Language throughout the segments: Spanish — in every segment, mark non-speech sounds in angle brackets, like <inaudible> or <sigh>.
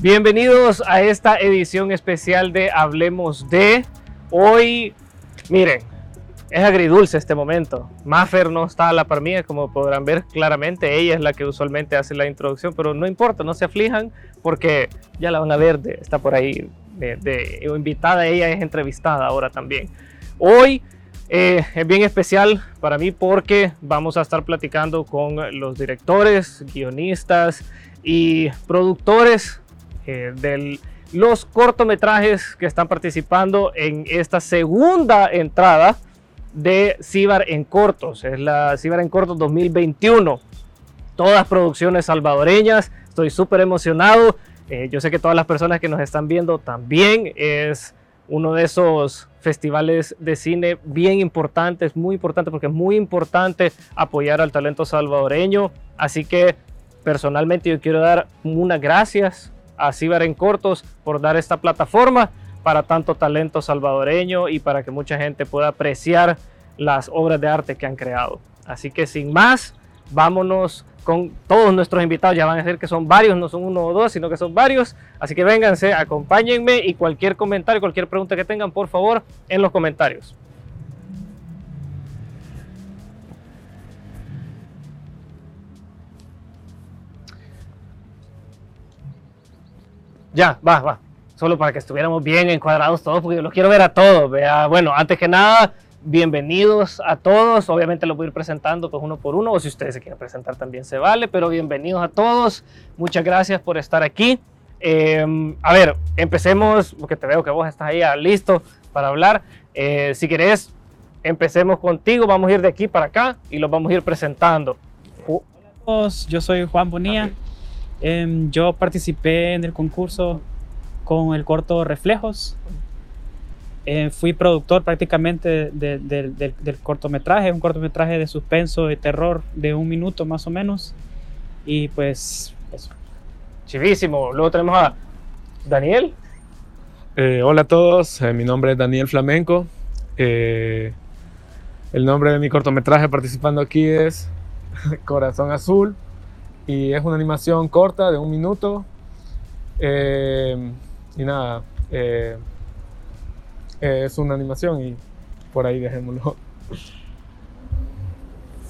Bienvenidos a esta edición especial de Hablemos de. Hoy, miren, es agridulce este momento. Maffer no está a la par mía, como podrán ver claramente. Ella es la que usualmente hace la introducción, pero no importa, no se aflijan porque ya la van a ver, está por ahí de, invitada. Ella es entrevistada ahora también. Hoy eh, es bien especial para mí porque vamos a estar platicando con los directores, guionistas y productores eh, de los cortometrajes que están participando en esta segunda entrada de Cibar en Cortos. Es la Cibar en Cortos 2021. Todas producciones salvadoreñas. Estoy súper emocionado. Eh, yo sé que todas las personas que nos están viendo también es uno de esos festivales de cine bien importantes, muy importante porque es muy importante apoyar al talento salvadoreño. Así que personalmente yo quiero dar unas gracias a Cibar en Cortos por dar esta plataforma para tanto talento salvadoreño y para que mucha gente pueda apreciar las obras de arte que han creado. Así que sin más, vámonos con todos nuestros invitados. Ya van a ser que son varios, no son uno o dos, sino que son varios. Así que vénganse, acompáñenme y cualquier comentario, cualquier pregunta que tengan, por favor, en los comentarios. Ya, va, va. Solo para que estuviéramos bien encuadrados todos, porque yo los quiero ver a todos. Vea, bueno, antes que nada, bienvenidos a todos. Obviamente los voy a ir presentando pues uno por uno, o si ustedes se quieren presentar también se vale, pero bienvenidos a todos. Muchas gracias por estar aquí. Em, a ver, empecemos, porque te veo que vos estás ahí ah, listo para hablar. Eh, si querés, empecemos contigo. Vamos a ir de aquí para acá y los vamos a ir presentando. Hola a todos, yo soy Juan Bonilla. Em, yo participé en el concurso con el corto Reflejos eh, fui productor prácticamente del cortometraje, un cortometraje de suspenso y terror de un minuto más o menos. Y pues eso. Chivísimo. Luego tenemos a Daniel. Eh, hola a todos, eh, mi nombre es Daniel Flamenco. el nombre de mi cortometraje participando aquí es <laughs> Corazón Azul y es una animación corta de un minuto. y nada, eh, es una animación y por ahí dejémoslo.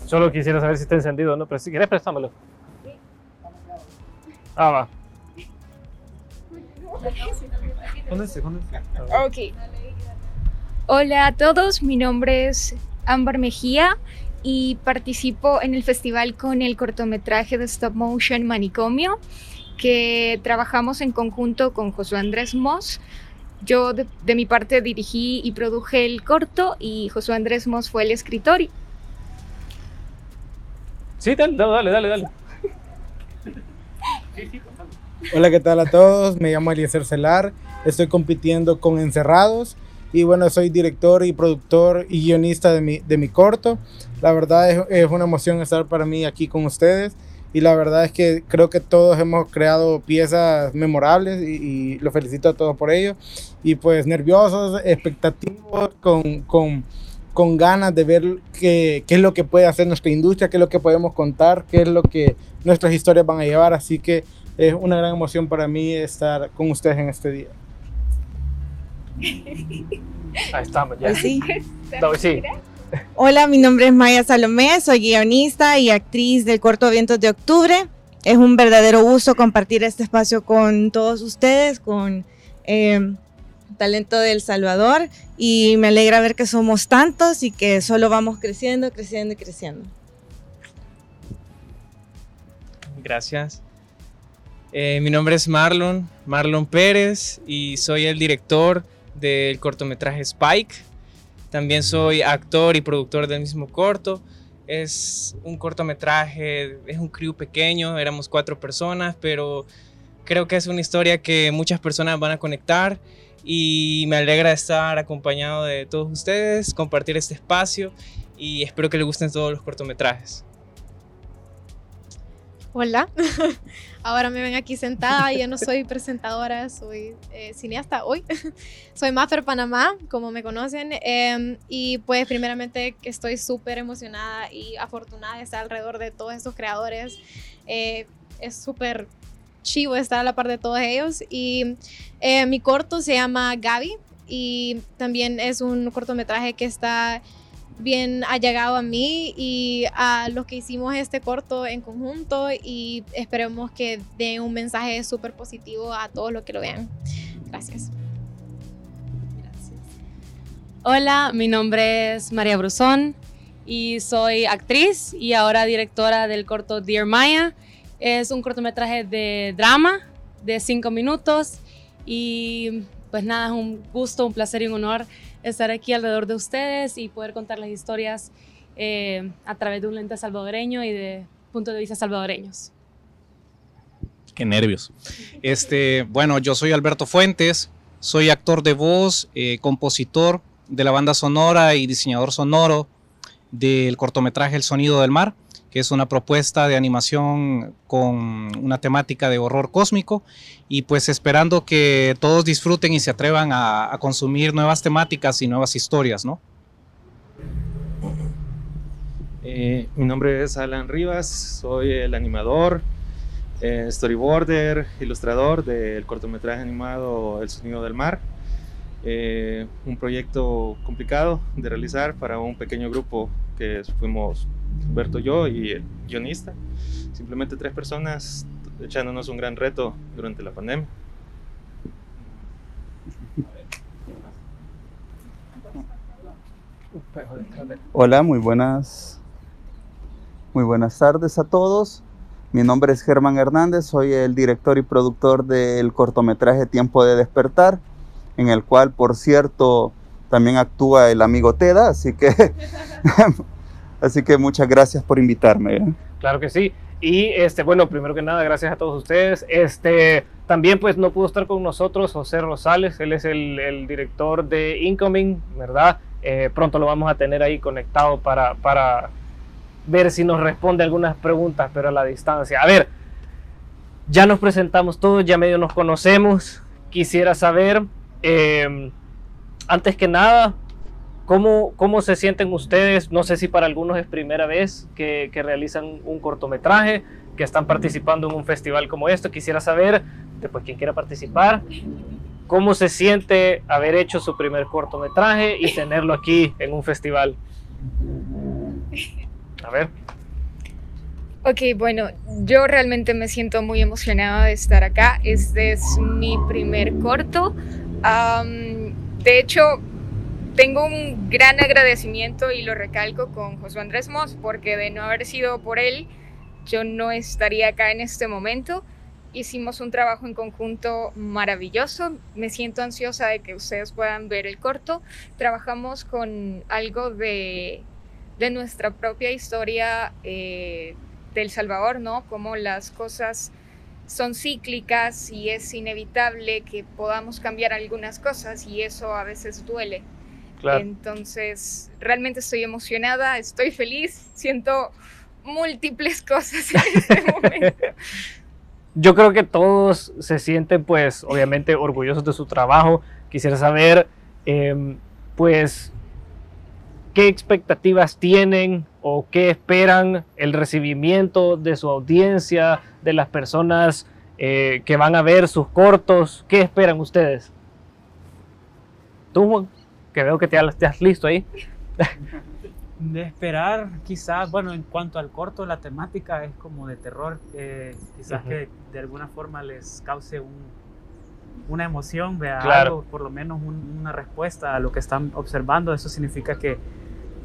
Solo quisiera saber si está encendido, ¿no? Pero si quieres, préstamelo. Ah, va. Ok. Hola a todos, mi nombre es Ámbar Mejía y participo en el festival con el cortometraje de stop motion Manicomio que trabajamos en conjunto con Josué Andrés Moss yo de, mi parte dirigí y produje el corto y Josué Andrés Mos fue el escritor. Sí, dale, dale, dale, dale. Hola, ¿qué tal a todos? Me llamo Eliezer Celar, estoy compitiendo con Encerrados y bueno, soy director y productor y guionista de mi, de mi corto. La verdad es, es una emoción estar para mí aquí con ustedes y la verdad es que creo que todos hemos creado piezas memorables y, lo felicito a todos por ello. Y pues nerviosos, expectativos, con, con, con ganas de ver qué, qué, es lo que puede hacer nuestra industria, qué es lo que podemos contar, qué es lo que nuestras historias van a llevar. Así que es una gran emoción para mí estar con ustedes en este día. Ahí estamos, ya. Sí. sí. Hola, mi nombre es Maya Salomé, soy guionista y actriz del corto Vientos de Octubre. Es un verdadero gusto compartir este espacio con todos ustedes, con eh, Talento del Salvador y me alegra ver que somos tantos y que solo vamos creciendo, creciendo y creciendo. Gracias. Eh, mi nombre es Marlon, Marlon Pérez y soy el director del cortometraje Spike también soy actor y productor del mismo corto. Es un cortometraje, es un crew pequeño, éramos cuatro personas, pero creo que es una historia que muchas personas van a conectar y me alegra estar acompañado de todos ustedes, compartir este espacio y espero que les gusten todos los cortometrajes. Hola, <laughs> ahora me ven aquí sentada, ya no soy presentadora, soy eh, cineasta hoy. <laughs> soy Maffer Panamá, como me conocen, em, y pues primeramente estoy súper emocionada y afortunada de estar alrededor de todos estos creadores. Eh, es súper chivo estar a la par de todos ellos. Y eh, mi corto se llama Gaby y también es un cortometraje que está bien allegado a mí y a los que hicimos este corto en conjunto y esperemos que dé un mensaje súper positivo a todos los que lo vean. Gracias. Hola, mi nombre es María Brusón y soy actriz y ahora directora del corto Dear Maya. Es un cortometraje de drama de cinco minutos y pues nada, es un gusto, un placer y un honor estar aquí alrededor de ustedes y poder contar las historias eh, a través de un lente salvadoreño y de puntos de vista salvadoreños. Qué nervios. Este, bueno, yo soy Alberto Fuentes, soy actor de voz, eh, compositor de la banda sonora y diseñador sonoro del cortometraje El Sonido del Mar que es una propuesta de animación con una temática de horror cósmico y pues esperando que todos disfruten y se atrevan a, consumir nuevas temáticas y nuevas historias, ¿no? Eh, mi nombre es Alan Rivas, soy el animador, eh, storyboarder, ilustrador del cortometraje animado El Sonido del Mar. Eh, un proyecto complicado de realizar para un pequeño grupo que fuimos Humberto, yo y el guionista. Simplemente tres personas echándonos un gran reto durante la pandemia. Hola, muy buenas, muy buenas tardes a todos. Mi nombre es Germán Hernández, soy el director y productor del cortometraje Tiempo de Despertar, en el cual, por cierto, también actúa el amigo Teda, así que <laughs> <laughs> Así que muchas gracias por invitarme. ¿eh? Claro que sí. Y este, bueno, primero que nada, gracias a todos ustedes. Este, también pues no pudo estar con nosotros José Rosales, él es el, director de Incoming, ¿verdad? Eh, pronto lo vamos a tener ahí conectado para, para ver si nos responde algunas preguntas, pero a la distancia. A ver, ya nos presentamos todos, ya medio nos conocemos. Quisiera saber, eh, antes que nada, ¿Cómo, ¿Cómo se sienten ustedes? No sé si para algunos es primera vez que, que, realizan un cortometraje, que están participando en un festival como esto. Quisiera saber, después quien quiera participar, cómo se siente haber hecho su primer cortometraje y <laughs> tenerlo aquí en un festival. A ver. Ok, bueno, yo realmente me siento muy emocionada de estar acá. Este es mi primer corto. de hecho, tengo un gran agradecimiento y lo recalco con José Andrés Moss porque de no haber sido por él, yo no estaría acá en este momento. Hicimos un trabajo en conjunto maravilloso. Me siento ansiosa de que ustedes puedan ver el corto. Trabajamos con algo de, de nuestra propia historia eh, del Salvador, ¿no? Como las cosas son cíclicas y es inevitable que podamos cambiar algunas cosas y eso a veces duele. Entonces, realmente estoy emocionada, estoy feliz, siento múltiples cosas en este <laughs> momento. Yo creo que todos se sienten, pues, obviamente orgullosos de su trabajo. Quisiera saber, em, pues, qué expectativas tienen o qué esperan el recibimiento de su audiencia, de las personas eh, que van a ver sus cortos. ¿Qué esperan ustedes? ¿Tú, Juan? Que veo que te has listo ahí. <laughs> De esperar, quizás, bueno, en cuanto al corto, la temática es como de terror, eh, quizás que de alguna forma les cause un, una emoción, vea algo, por lo menos una respuesta a lo que están observando. Eso significa que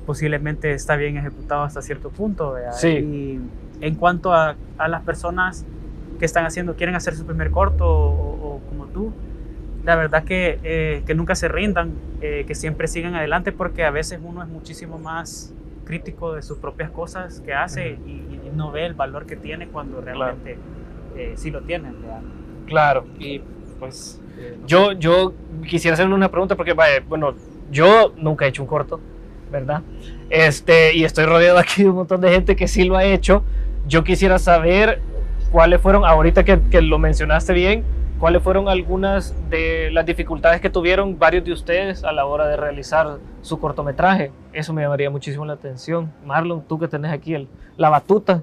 posiblemente está bien ejecutado hasta cierto punto. Vea. Sí. Y en cuanto a, a, las personas que están haciendo, quieren hacer su primer corto o como tú, la verdad que, eh, que nunca se rindan, eh, que siempre sigan adelante porque a veces uno es muchísimo más crítico de sus propias cosas que hace y, no ve el valor que tiene cuando realmente eh, sí lo tiene. Claro. Y pues yo, yo quisiera hacerle una pregunta porque, bueno, yo nunca he hecho un corto, ¿verdad? Este, y estoy rodeado aquí de un montón de gente que sí lo ha hecho. Yo quisiera saber cuáles fueron, ahorita que, que lo mencionaste bien, ¿Cuáles fueron algunas de las dificultades que tuvieron varios de ustedes a la hora de realizar su cortometraje? Eso me llamaría muchísimo la atención. Marlon, tú que tenés aquí el, la batuta.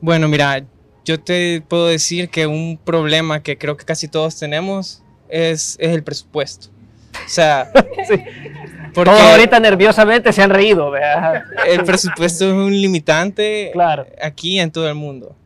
Bueno, mira, yo te puedo decir que un problema que creo que casi todos tenemos es, es el presupuesto. O sea, <laughs> Todos ahorita nerviosamente se han reído. ¿verdad? el presupuesto es un limitante Claro. aquí en todo el mundo.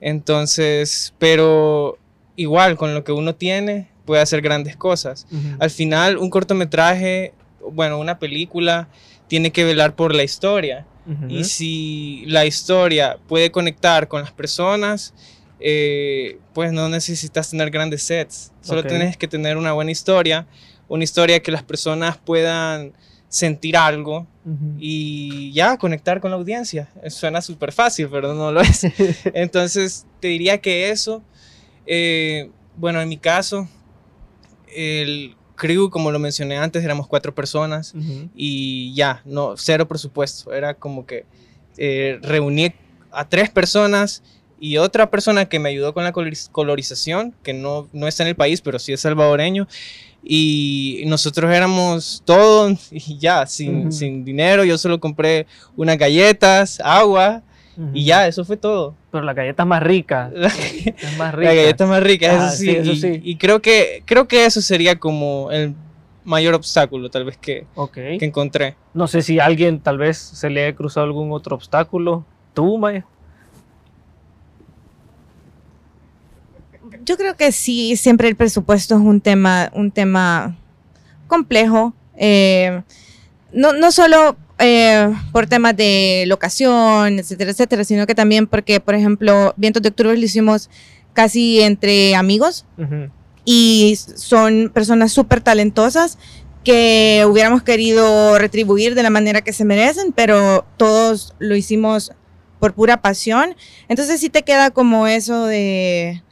Entonces, pero igual con lo que uno tiene puede hacer grandes cosas. Al final, un cortometraje, bueno, una película, tiene que velar por la historia. Y si la historia puede conectar con las personas, eh, pues no necesitas tener grandes sets. Solo Ok. tienes que tener una buena historia, una historia que las personas puedan sentir algo y ya conectar con la audiencia. Suena súper fácil, pero no lo es. <laughs> Entonces, te diría que eso, eh, bueno, en mi caso, el crew, como lo mencioné antes, éramos cuatro personas y ya, no, cero presupuesto. Era como que eh, reuní a tres personas y otra persona que me ayudó con la coloriz- colorización, que no, no está en el país, pero sí es salvadoreño. Y nosotros éramos todos <laughs> y ya, sin, sin dinero. Yo solo compré unas galletas, agua y ya, eso fue todo. Pero la galleta es más rica. <laughs> La, Es más la rica. galleta más rica, Ah, eso sí. sí, eso y, sí. y creo que creo que eso sería como el mayor obstáculo tal vez que, que encontré. No sé si a alguien tal vez se le haya cruzado algún otro obstáculo. ¿Tú, Maya? Yo creo que sí, siempre el presupuesto es un tema, un tema complejo. eh, no, no solo eh, por temas de locación, etcétera, etcétera, sino que también porque, por ejemplo, Vientos de Octubre lo hicimos casi entre amigos y son personas súper talentosas que hubiéramos querido retribuir de la manera que se merecen, pero todos lo hicimos por pura pasión. Entonces sí te queda como eso de,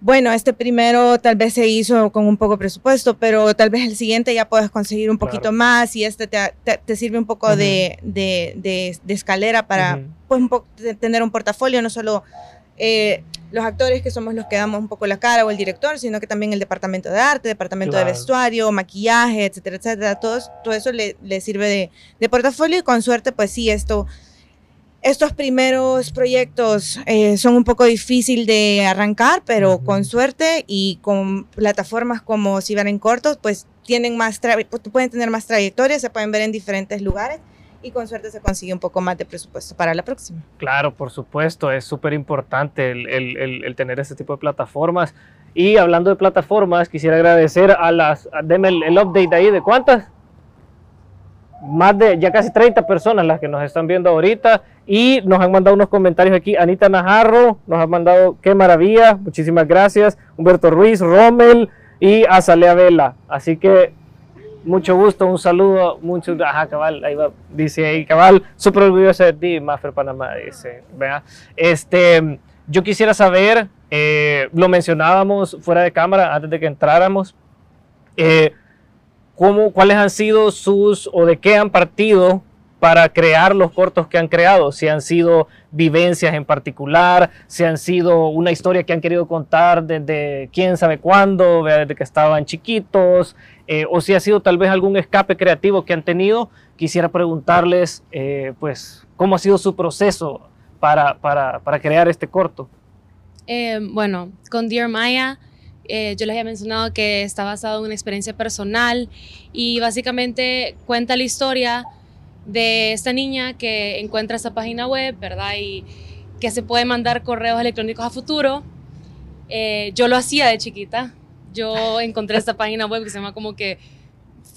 bueno, este primero tal vez se hizo con un poco de presupuesto, pero tal vez el siguiente ya puedes conseguir un poquito Claro. más y este te, te- te sirve un poco de, de- de- de escalera para pues, un tener un portafolio, no solo eh, los actores que somos los que damos un poco la cara o el director, sino que también el departamento de arte, departamento de vestuario, maquillaje, etcétera, etcétera. Todo, todo eso le, le sirve de, de portafolio y con suerte, pues sí, esto, estos primeros proyectos eh, son un poco difícil de arrancar, pero con suerte y con plataformas como Si van en cortos, pues tienen más tra- pueden tener más trayectoria, se pueden ver en diferentes lugares y con suerte se consigue un poco más de presupuesto para la próxima. Claro, por supuesto, es súper importante el, el- el- el tener este tipo de plataformas. Y hablando de plataformas, quisiera agradecer a las, a- deme el, el update ahí de cuántas. Más de ya casi 30 personas las que nos están viendo ahorita y nos han mandado unos comentarios aquí. Anita Najarro nos ha mandado qué maravilla, muchísimas gracias. Humberto Ruiz, Rommel y Azalea Vela. Así que mucho gusto, un saludo, mucho, ajá, cabal, ahí va, dice ahí, cabal, súper orgulloso de ti, Maffer Panamá, dice, vea. Este, yo quisiera saber, eh, lo mencionábamos fuera de cámara antes de que entráramos, eh, cómo, cuáles han sido sus, o de qué han partido para crear los cortos que han creado, si han sido vivencias en particular, si han sido una historia que han querido contar desde quién sabe cuándo, desde que estaban chiquitos, eh, o si ha sido tal vez algún escape creativo que han tenido, quisiera preguntarles, eh, pues, cómo ha sido su proceso para, para, para crear este corto. Eh, bueno, con Dear Maya, eh, yo les había mencionado que está basado en una experiencia personal y básicamente cuenta la historia de esta niña que encuentra esta página web, ¿verdad? Y que se puede mandar correos electrónicos a futuro. Eh, yo lo hacía de chiquita. Yo encontré esta <laughs> página web que se llama como que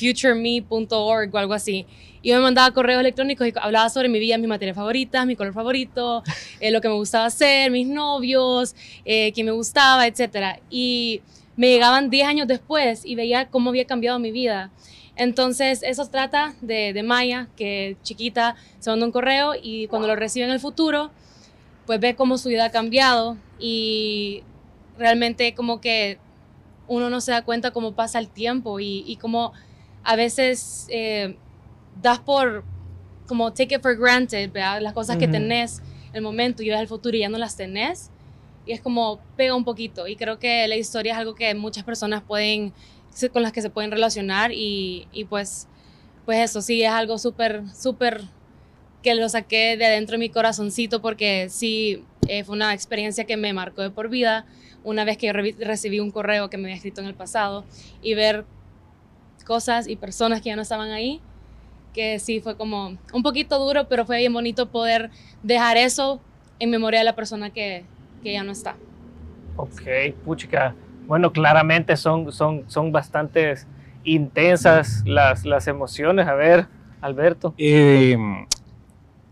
futureme.org o algo así. Y me mandaba correos electrónicos y hablaba sobre mi vida, mis materias favoritas, mi color favorito, <laughs> eh, lo que me gustaba hacer, mis novios, eh, quién me gustaba, etc. Y me llegaban 10 años después y veía cómo había cambiado mi vida. Entonces, eso trata de, de Maya, que chiquita se manda un correo y cuando lo recibe en el futuro, pues ve cómo su vida ha cambiado y realmente como que uno no se da cuenta cómo pasa el tiempo y, y cómo a veces eh, das por, como take it for granted, ¿verdad? las cosas que Ujú. tenés en el momento y ves el futuro y ya no las tenés. Y es como pega un poquito. Y creo que la historia es algo que muchas personas pueden, con las que se pueden relacionar y, y pues, pues eso sí es algo súper, súper que lo saqué de adentro de mi corazoncito porque sí, Eh, fue una experiencia que me marcó de por vida. Una vez que yo re- recibí un correo que me había escrito en el pasado y ver cosas y personas que ya no estaban ahí, que sí fue como un poquito duro, pero fue bien bonito poder dejar eso en memoria de la persona que, que ya no está. Ok, puchica. Bueno, claramente son, son, son bastante intensas las, las emociones. A ver, Alberto. Eh,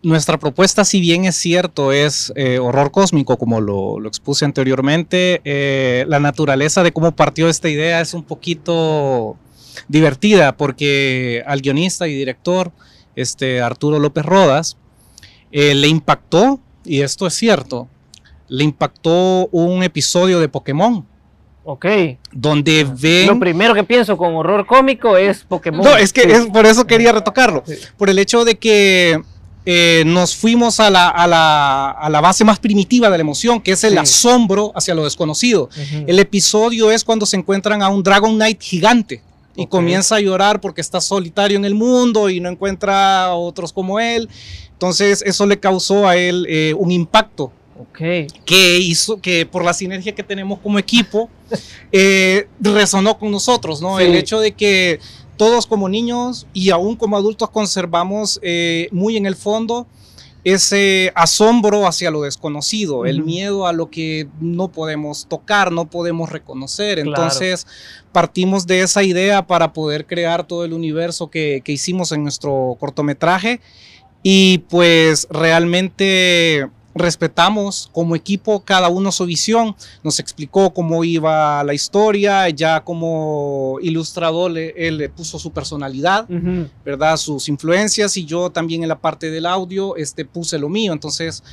nuestra propuesta, si bien es cierto, es eh, horror cósmico, como lo, lo expuse anteriormente, eh, la naturaleza de cómo partió esta idea es un poquito divertida, porque al guionista y director, este, Arturo López Rodas, eh, le impactó, y esto es cierto, le impactó un episodio de Pokémon. Ok. Donde ven... Lo primero que pienso con horror cómico es Pokémon. No, es que Sí. es por eso quería retocarlo. Por el hecho de que eh, nos fuimos a la, a, la, a la base más primitiva de la emoción, que es el Sí. asombro hacia lo desconocido. El episodio es cuando se encuentran a un Dragon Knight gigante y Ok. comienza a llorar porque está solitario en el mundo y no encuentra a otros como él. Entonces eso le causó a él eh, un impacto Ok. que hizo que por la sinergia que tenemos como equipo <laughs> eh, resonó con nosotros, ¿no? Sí. El hecho de que todos como niños y aún como adultos conservamos eh, muy en el fondo ese asombro hacia lo desconocido, el miedo a lo que no podemos tocar, no podemos reconocer. Claro. Entonces partimos de esa idea para poder crear todo el universo que, que hicimos en nuestro cortometraje y pues realmente respetamos como equipo cada uno su visión, nos explicó cómo iba la historia, ya como ilustrador le- él le puso su personalidad. ¿verdad? Sus influencias y yo también en la parte del audio este, puse lo mío. Entonces,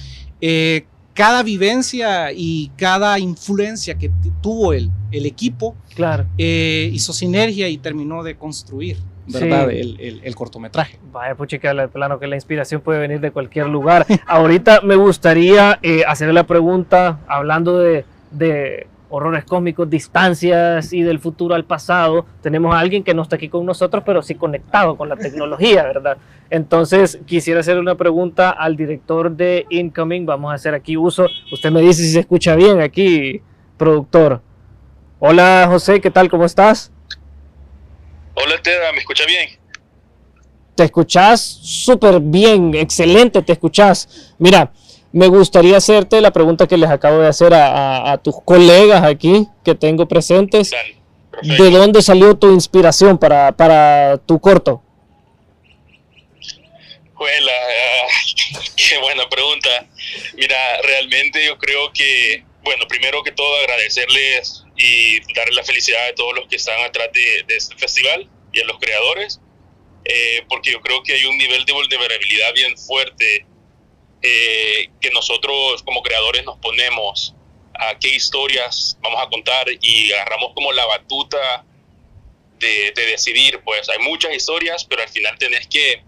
eh, cada vivencia y cada influencia que tuvo el, el equipo Claro. eh, hizo sinergia y terminó de construir, ¿verdad? Sí. El, el- el cortometraje. Vaya, puchica, el plano que la inspiración puede venir de cualquier lugar. Ahorita me gustaría eh, hacer la pregunta, hablando de, de horrores cósmicos, distancias y del futuro al pasado. Tenemos a alguien que no está aquí con nosotros, pero sí conectado con la tecnología, ¿verdad? Entonces, quisiera hacer una pregunta al director de Incoming. Vamos a hacer aquí uso. Usted me dice si se escucha bien aquí, productor. Hola, José, ¿qué tal? ¿Cómo estás? Hola Teda, ¿me escucha bien? Te escuchás súper bien, excelente, te escuchás. Mira, me gustaría hacerte la pregunta que les acabo de hacer a, a- a tus colegas aquí que tengo presentes. ¿De dónde salió tu inspiración para, para tu corto? Juela, ah, <laughs> qué buena pregunta. Mira, realmente yo creo que, bueno, primero que todo agradecerles y darles la felicidad a todos los que están atrás de, de este festival y a los creadores, eh, porque yo creo que hay un nivel de vulnerabilidad bien fuerte eh, que nosotros como creadores nos ponemos a qué historias vamos a contar y agarramos como la batuta de, de decidir, pues. Hay muchas historias, pero al final tenés que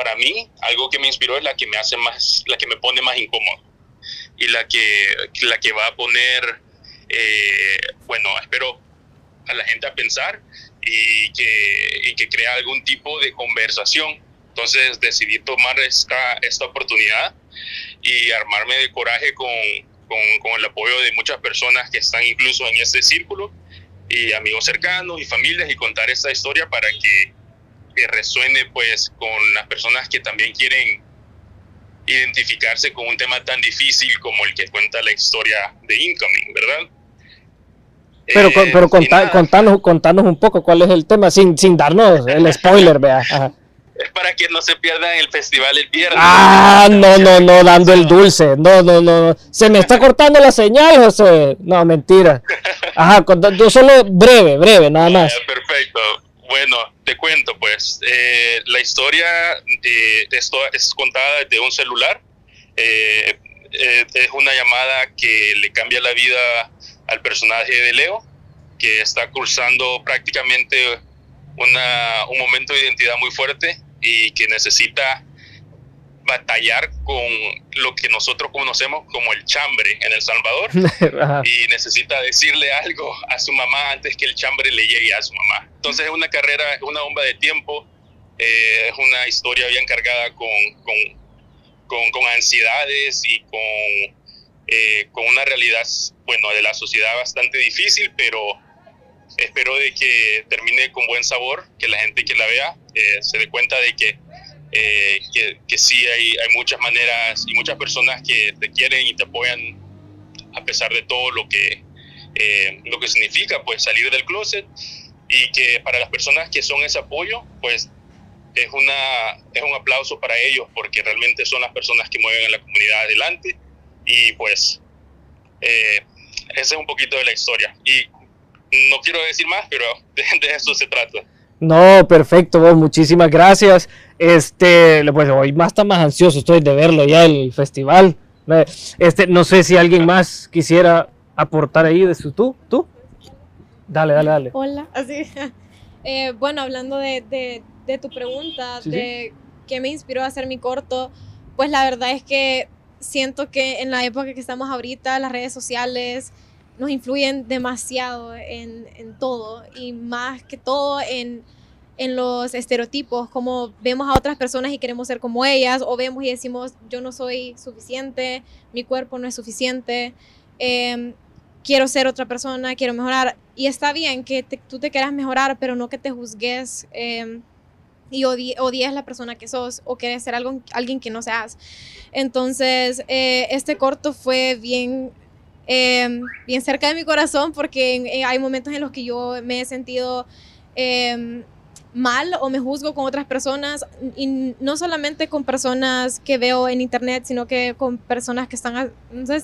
para mí, algo que me inspiró es la que me hace más, la que me pone más incómodo y la que, la que va a poner, eh, bueno, espero a la gente a pensar y que, y que crea algún tipo de conversación. Entonces decidí tomar esta, esta oportunidad y armarme de coraje con, con, con el apoyo de muchas personas que están incluso en este círculo y amigos cercanos y familias y contar esta historia para que que resuene pues con las personas que también quieren identificarse con un tema tan difícil como el que cuenta la historia de Incoming, ¿verdad? Pero, Eh, con- pero conta- nada, contanos, contanos un poco cuál es el tema, sin, sin darnos el spoiler, vea. <laughs> Ajá. es para que no se pierdan el festival el viernes. Ah, no, no, no, dando el dulce. No, no, no. Se me está cortando la señal, José. No, mentira. <laughs> Ajá, yo solo breve, breve, nada más. Perfecto. Bueno, te cuento pues. eh, la historia eh, esto es contada desde un celular. Eh, eh, es una llamada que le cambia la vida al personaje de Leo, que está cursando prácticamente una, un momento de identidad muy fuerte y que necesita batallar con lo que nosotros conocemos como el chambre en El Salvador <laughs> y necesita decirle algo a su mamá antes que el chambre le llegue a su mamá. Entonces es una carrera, es una bomba de tiempo, eh, es una historia bien cargada con, con, con, con ansiedades y con, eh, con una realidad, bueno, de la sociedad bastante difícil, pero espero de que termine con buen sabor, que la gente que la vea eh, se dé cuenta de que, eh, que, que, sí hay, hay muchas maneras y muchas personas que te quieren y te apoyan a pesar de todo lo que, lo que significa pues salir del closet y que para las personas que son ese apoyo, pues es, una, es un aplauso para ellos porque realmente son las personas que mueven a la comunidad adelante y pues eh, ese es un poquito de la historia. Y no quiero decir más, pero <laughs> de, de eso se trata. No, perfecto, vos, muchísimas gracias. Este, pues hoy más está más ansioso estoy de verlo ya el festival. Este, no sé si alguien más quisiera aportar ahí de su tú, tú. Dale, dale, dale. Hola, <laughs> así. Eh, bueno, hablando de, de, de tu pregunta, Sí, sí. de qué me inspiró a hacer mi corto, pues la verdad es que siento que en la época que estamos ahorita, las redes sociales nos influyen demasiado en, en todo y más que todo en, en los estereotipos, como vemos a otras personas y queremos ser como ellas, o vemos y decimos, yo no soy suficiente, mi cuerpo no es suficiente, em, quiero ser otra persona, quiero mejorar. Y está bien que te- tú te quieras mejorar, pero no que te juzgues em, y odie- odies la persona que sos o quieres ser algo, alguien que no seas. Entonces, eh, este corto fue bien, em, bien cerca de mi corazón porque en- hay momentos en los que yo me he sentido em, mal o me juzgo con otras personas y no solamente con personas que veo en internet, sino que con personas que están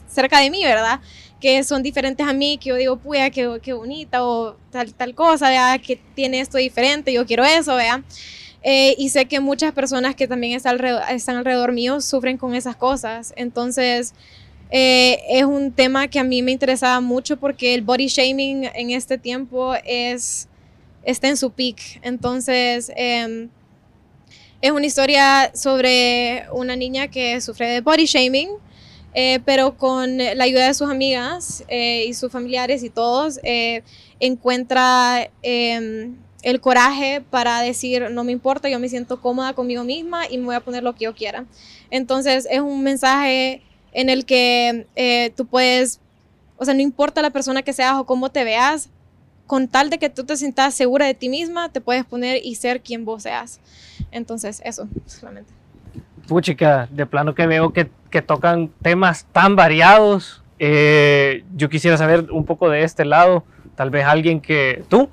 cerca de mí, ¿verdad? Que son diferentes a mí, que yo digo, puya, qué, qué bonita o tal, tal cosa, ¿verdad? Que tiene esto diferente, yo quiero eso, ¿verdad? Eh, y sé que muchas personas que también están alrededor, mío sufren con esas cosas. Entonces, eh, es un tema que a mí me interesaba mucho porque el body shaming en este tiempo es, está en su peak. Entonces, em, es una historia sobre una niña que sufre de body shaming, eh, pero con la ayuda de sus amigas eh, y sus familiares y todos, eh, encuentra em, el coraje para decir, no me importa, yo me siento cómoda conmigo misma y me voy a poner lo que yo quiera. Entonces es un mensaje en el que eh, tú puedes, o sea, no importa la persona que seas o cómo te veas, con tal de que tú te sientas segura de ti misma, te puedes poner y ser quien vos seas. Entonces, eso, solamente. Puchica, de plano que veo que, que tocan temas tan variados. Eh, yo quisiera saber un poco de este lado. Tal vez alguien que. ¿Tú?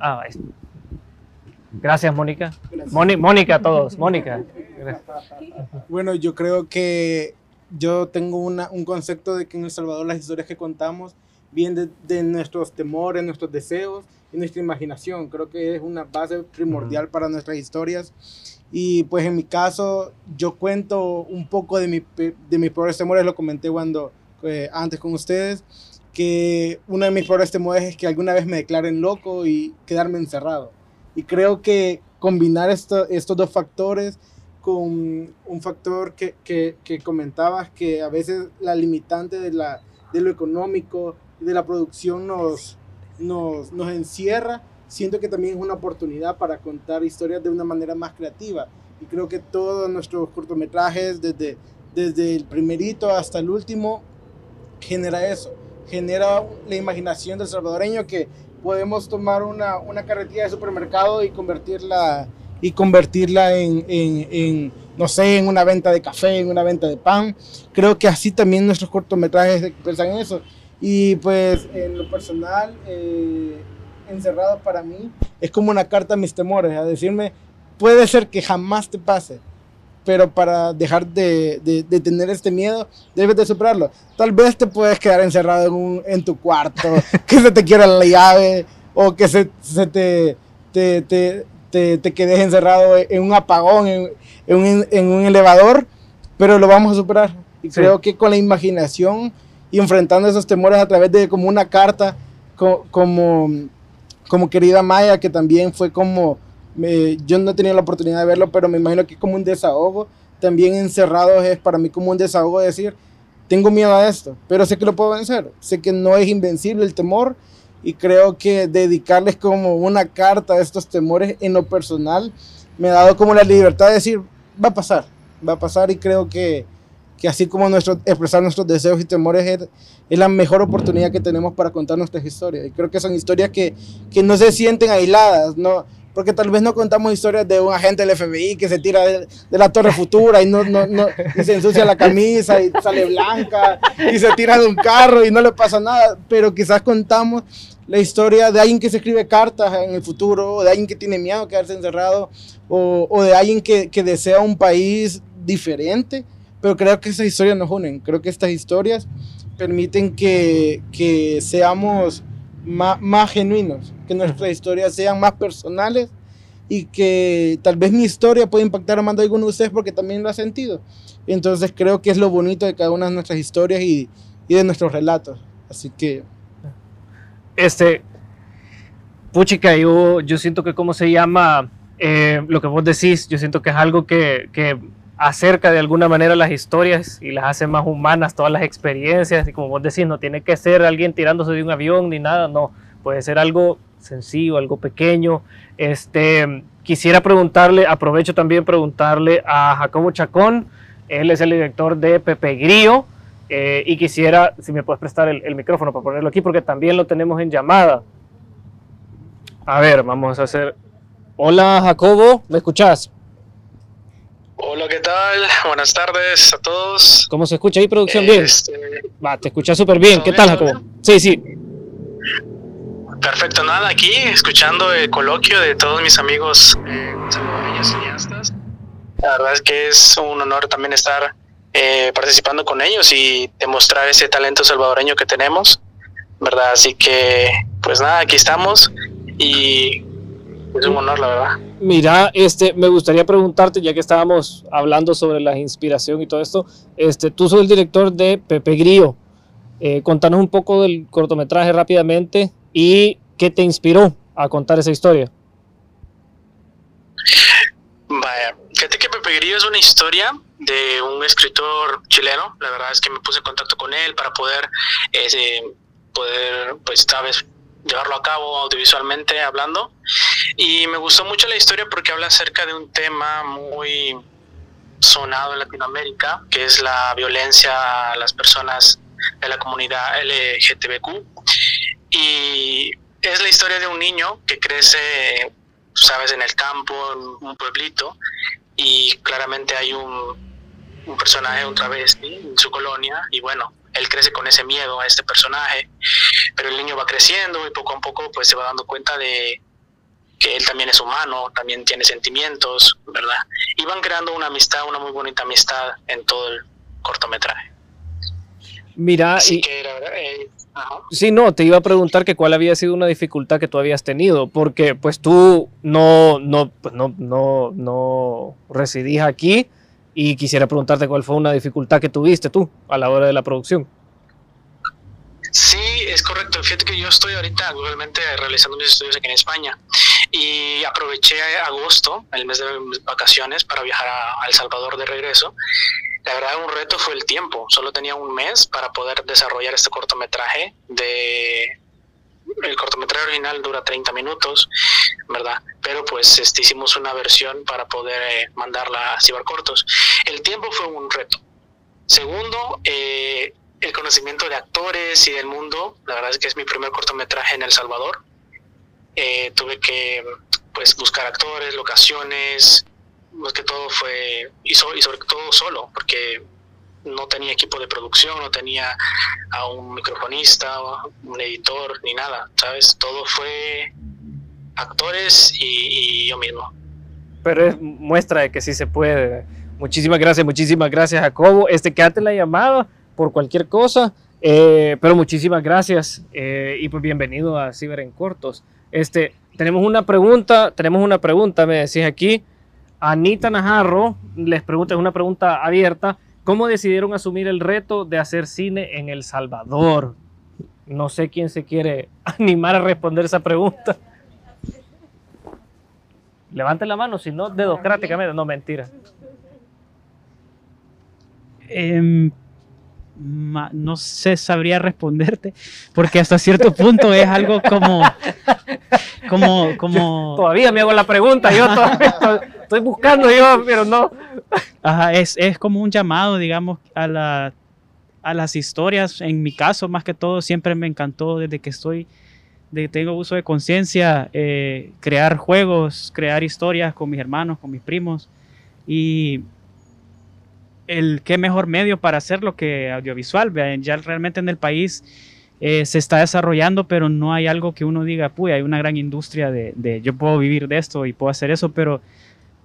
Ah, está. Gracias, Mónica. Moni- Mónica, a todos. Mónica. Bueno, yo creo que yo tengo una, un concepto de que en El Salvador las historias que contamos vienen de, de nuestros temores, nuestros deseos y nuestra imaginación. Creo que es una base primordial para nuestras historias. Y pues en mi caso, yo cuento un poco de, mi, de mis peores temores, lo comenté cuando, eh, antes con ustedes, que uno de mis peores temores es que alguna vez me declaren loco y quedarme encerrado. Y creo que combinar esto- estos dos factores con un factor que, que, que comentabas, que a veces la limitante de, la, de lo económico de la producción nos, nos, nos encierra, siento que también es una oportunidad para contar historias de una manera más creativa. Y creo que todos nuestros cortometrajes, desde, desde el primerito hasta el último, genera eso, genera la imaginación del salvadoreño que podemos tomar una, una carretilla de supermercado y convertirla, y convertirla en, en, en, no sé, en una venta de café, en una venta de pan. Creo que así también nuestros cortometrajes expresan eso. Y pues en lo personal, eh, encerrado para mí es como una carta a mis temores, a decirme, puede ser que jamás te pase, pero para dejar de, de, de tener este miedo, debes de superarlo. Tal vez te puedes quedar encerrado en, un- en tu cuarto, <laughs> que se te quiera la llave, o que se, se te, te, te, te, te quedes encerrado en un apagón, en, en un, en un elevador, pero lo vamos a superar. Y Sí. creo que con la imaginación y enfrentando esos temores a través de como una carta, co- como, como querida Maya, que también fue como, me- yo no he tenido la oportunidad de verlo, pero me imagino que es como un desahogo, también encerrados es para mí como un desahogo decir, tengo miedo a esto, pero sé que lo puedo vencer, sé que no es invencible el temor y creo que dedicarles como una carta a estos temores en lo personal me ha dado como la libertad de decir, va a pasar, va a pasar y creo que, que así como nuestro, expresar nuestros deseos y temores es, es, la mejor oportunidad que tenemos para contar nuestras historias. Y creo que son historias que, que no se sienten aisladas, ¿no? Porque tal vez no contamos historias de un agente del FBI que se tira de, la Torre Futura y, no, no, no, y se ensucia la camisa y sale blanca y se tira de un carro y no le pasa nada, pero quizás contamos la historia de alguien que se escribe cartas en el futuro, o de alguien que tiene miedo a quedarse encerrado, o, o de alguien que, que, desea un país diferente, pero creo que esas historias nos unen, creo que estas historias permiten que, que seamos más, más genuinos, que nuestras historias sean más personales y que tal vez mi historia pueda impactar a más de alguno de ustedes porque también lo ha sentido. Entonces creo que es lo bonito de cada una de nuestras historias y, y de nuestros relatos. Así que... Este, puchica, yo, yo siento que cómo se llama eh, lo que vos decís, yo siento que es algo que, que acerca de alguna manera las historias y las hace más humanas, todas las experiencias. Y como vos decís, no tiene que ser alguien tirándose de un avión ni nada, no. Puede ser algo sencillo, algo pequeño. Este, quisiera preguntarle, aprovecho también preguntarle a Jacobo Chacón, él es el director de Pepe Grío, eh, y quisiera, si me puedes prestar el, el, micrófono para ponerlo aquí, porque también lo tenemos en llamada. A ver, vamos a hacer... Hola Jacobo, ¿me escuchás? Hola, ¿qué tal? Buenas tardes a todos. ¿Cómo se escucha ahí, producción? Bien. Este... Va, te escuchas súper bien. ¿Qué tal, Jacobo? Sí, sí. Perfecto, nada, aquí escuchando el coloquio de todos mis amigos eh, cineastas. La verdad es que es un honor también estar eh, participando con ellos y demostrar ese talento salvadoreño que tenemos, ¿verdad? Así que, pues nada, aquí estamos y es un honor, la verdad. Mira, este, me gustaría preguntarte, ya que estábamos hablando sobre la inspiración y todo esto, este, tú sos el director de Pepe Grío. Eh, contanos un poco del cortometraje rápidamente y qué te inspiró a contar esa historia. Vaya, fíjate que Pepe Grillo es una historia de un escritor chileno. La verdad es que me puse en contacto con él para poder, ese, poder pues, vez llevarlo a cabo audiovisualmente hablando. Y me gustó mucho la historia porque habla acerca de un tema muy sonado en Latinoamérica, que es la violencia a las personas de la comunidad LGTBQ. Y es la historia de un niño que crece, sabes, en el campo, en un pueblito, y claramente hay un, un personaje, un travesti en su colonia, y bueno, él crece con ese miedo a este personaje, pero el niño va creciendo y poco a poco pues se va dando cuenta de que él también es humano, también tiene sentimientos, ¿verdad? Y van creando una amistad, una muy bonita amistad en todo el cortometraje. Mira, Así y, que la verdad, eh. Sí, no, te iba a preguntar que cuál había sido una dificultad que tú habías tenido, porque pues tú no, no, pues no, no, no residís aquí y quisiera preguntarte cuál fue una dificultad que tuviste tú a la hora de la producción. Sí, es correcto. Fíjate que yo estoy ahorita actualmente realizando mis estudios aquí en España y aproveché agosto, el mes de vacaciones, para viajar a, a El Salvador de regreso. La verdad, un reto fue el tiempo. Solo tenía un mes para poder desarrollar este cortometraje. De el cortometraje original dura 30 minutos, ¿verdad? Pero pues este, hicimos una versión para poder eh, mandarla a Cibercortos. El tiempo fue un reto. Segundo, eh, el conocimiento de actores y del mundo. La verdad es que es mi primer cortometraje en El Salvador. Eh, tuve que pues buscar actores, locaciones, más que todo fue, y, so, y, sobre todo solo, porque no tenía equipo de producción, no tenía a un microfonista, un editor, ni nada, ¿sabes? Todo fue actores y, y yo mismo. Pero es muestra de que sí se puede. Muchísimas gracias, muchísimas gracias, Jacobo. Este, quédate la llamada por cualquier cosa, eh, pero muchísimas gracias eh, y pues bienvenido a Ciber en Cortos. Este, tenemos una pregunta, tenemos una pregunta, me decís aquí. Anita Najarro les pregunta, es una pregunta abierta, ¿cómo decidieron asumir el reto de hacer cine en El Salvador? No sé quién se quiere <laughs> animar a responder esa pregunta. Levanten la mano, si no, dedocráticamente, no, mentira. Eh, no sé, sabría responderte, porque hasta cierto punto es algo como, como, <laughs> como... Todavía me hago la pregunta, yo todavía <laughs> estoy, buscando yo, pero no. Ajá, es, es como un llamado, digamos, a, la, a las historias. En mi caso, más que todo, siempre me encantó desde que estoy, de que tengo uso de conciencia, eh, crear juegos, crear historias con mis hermanos, con mis primos. Y el qué mejor medio para hacerlo que audiovisual. Vean, ya realmente en el país eh, se está desarrollando, pero no hay algo que uno diga, puy, hay una gran industria de, de yo puedo vivir de esto y puedo hacer eso, pero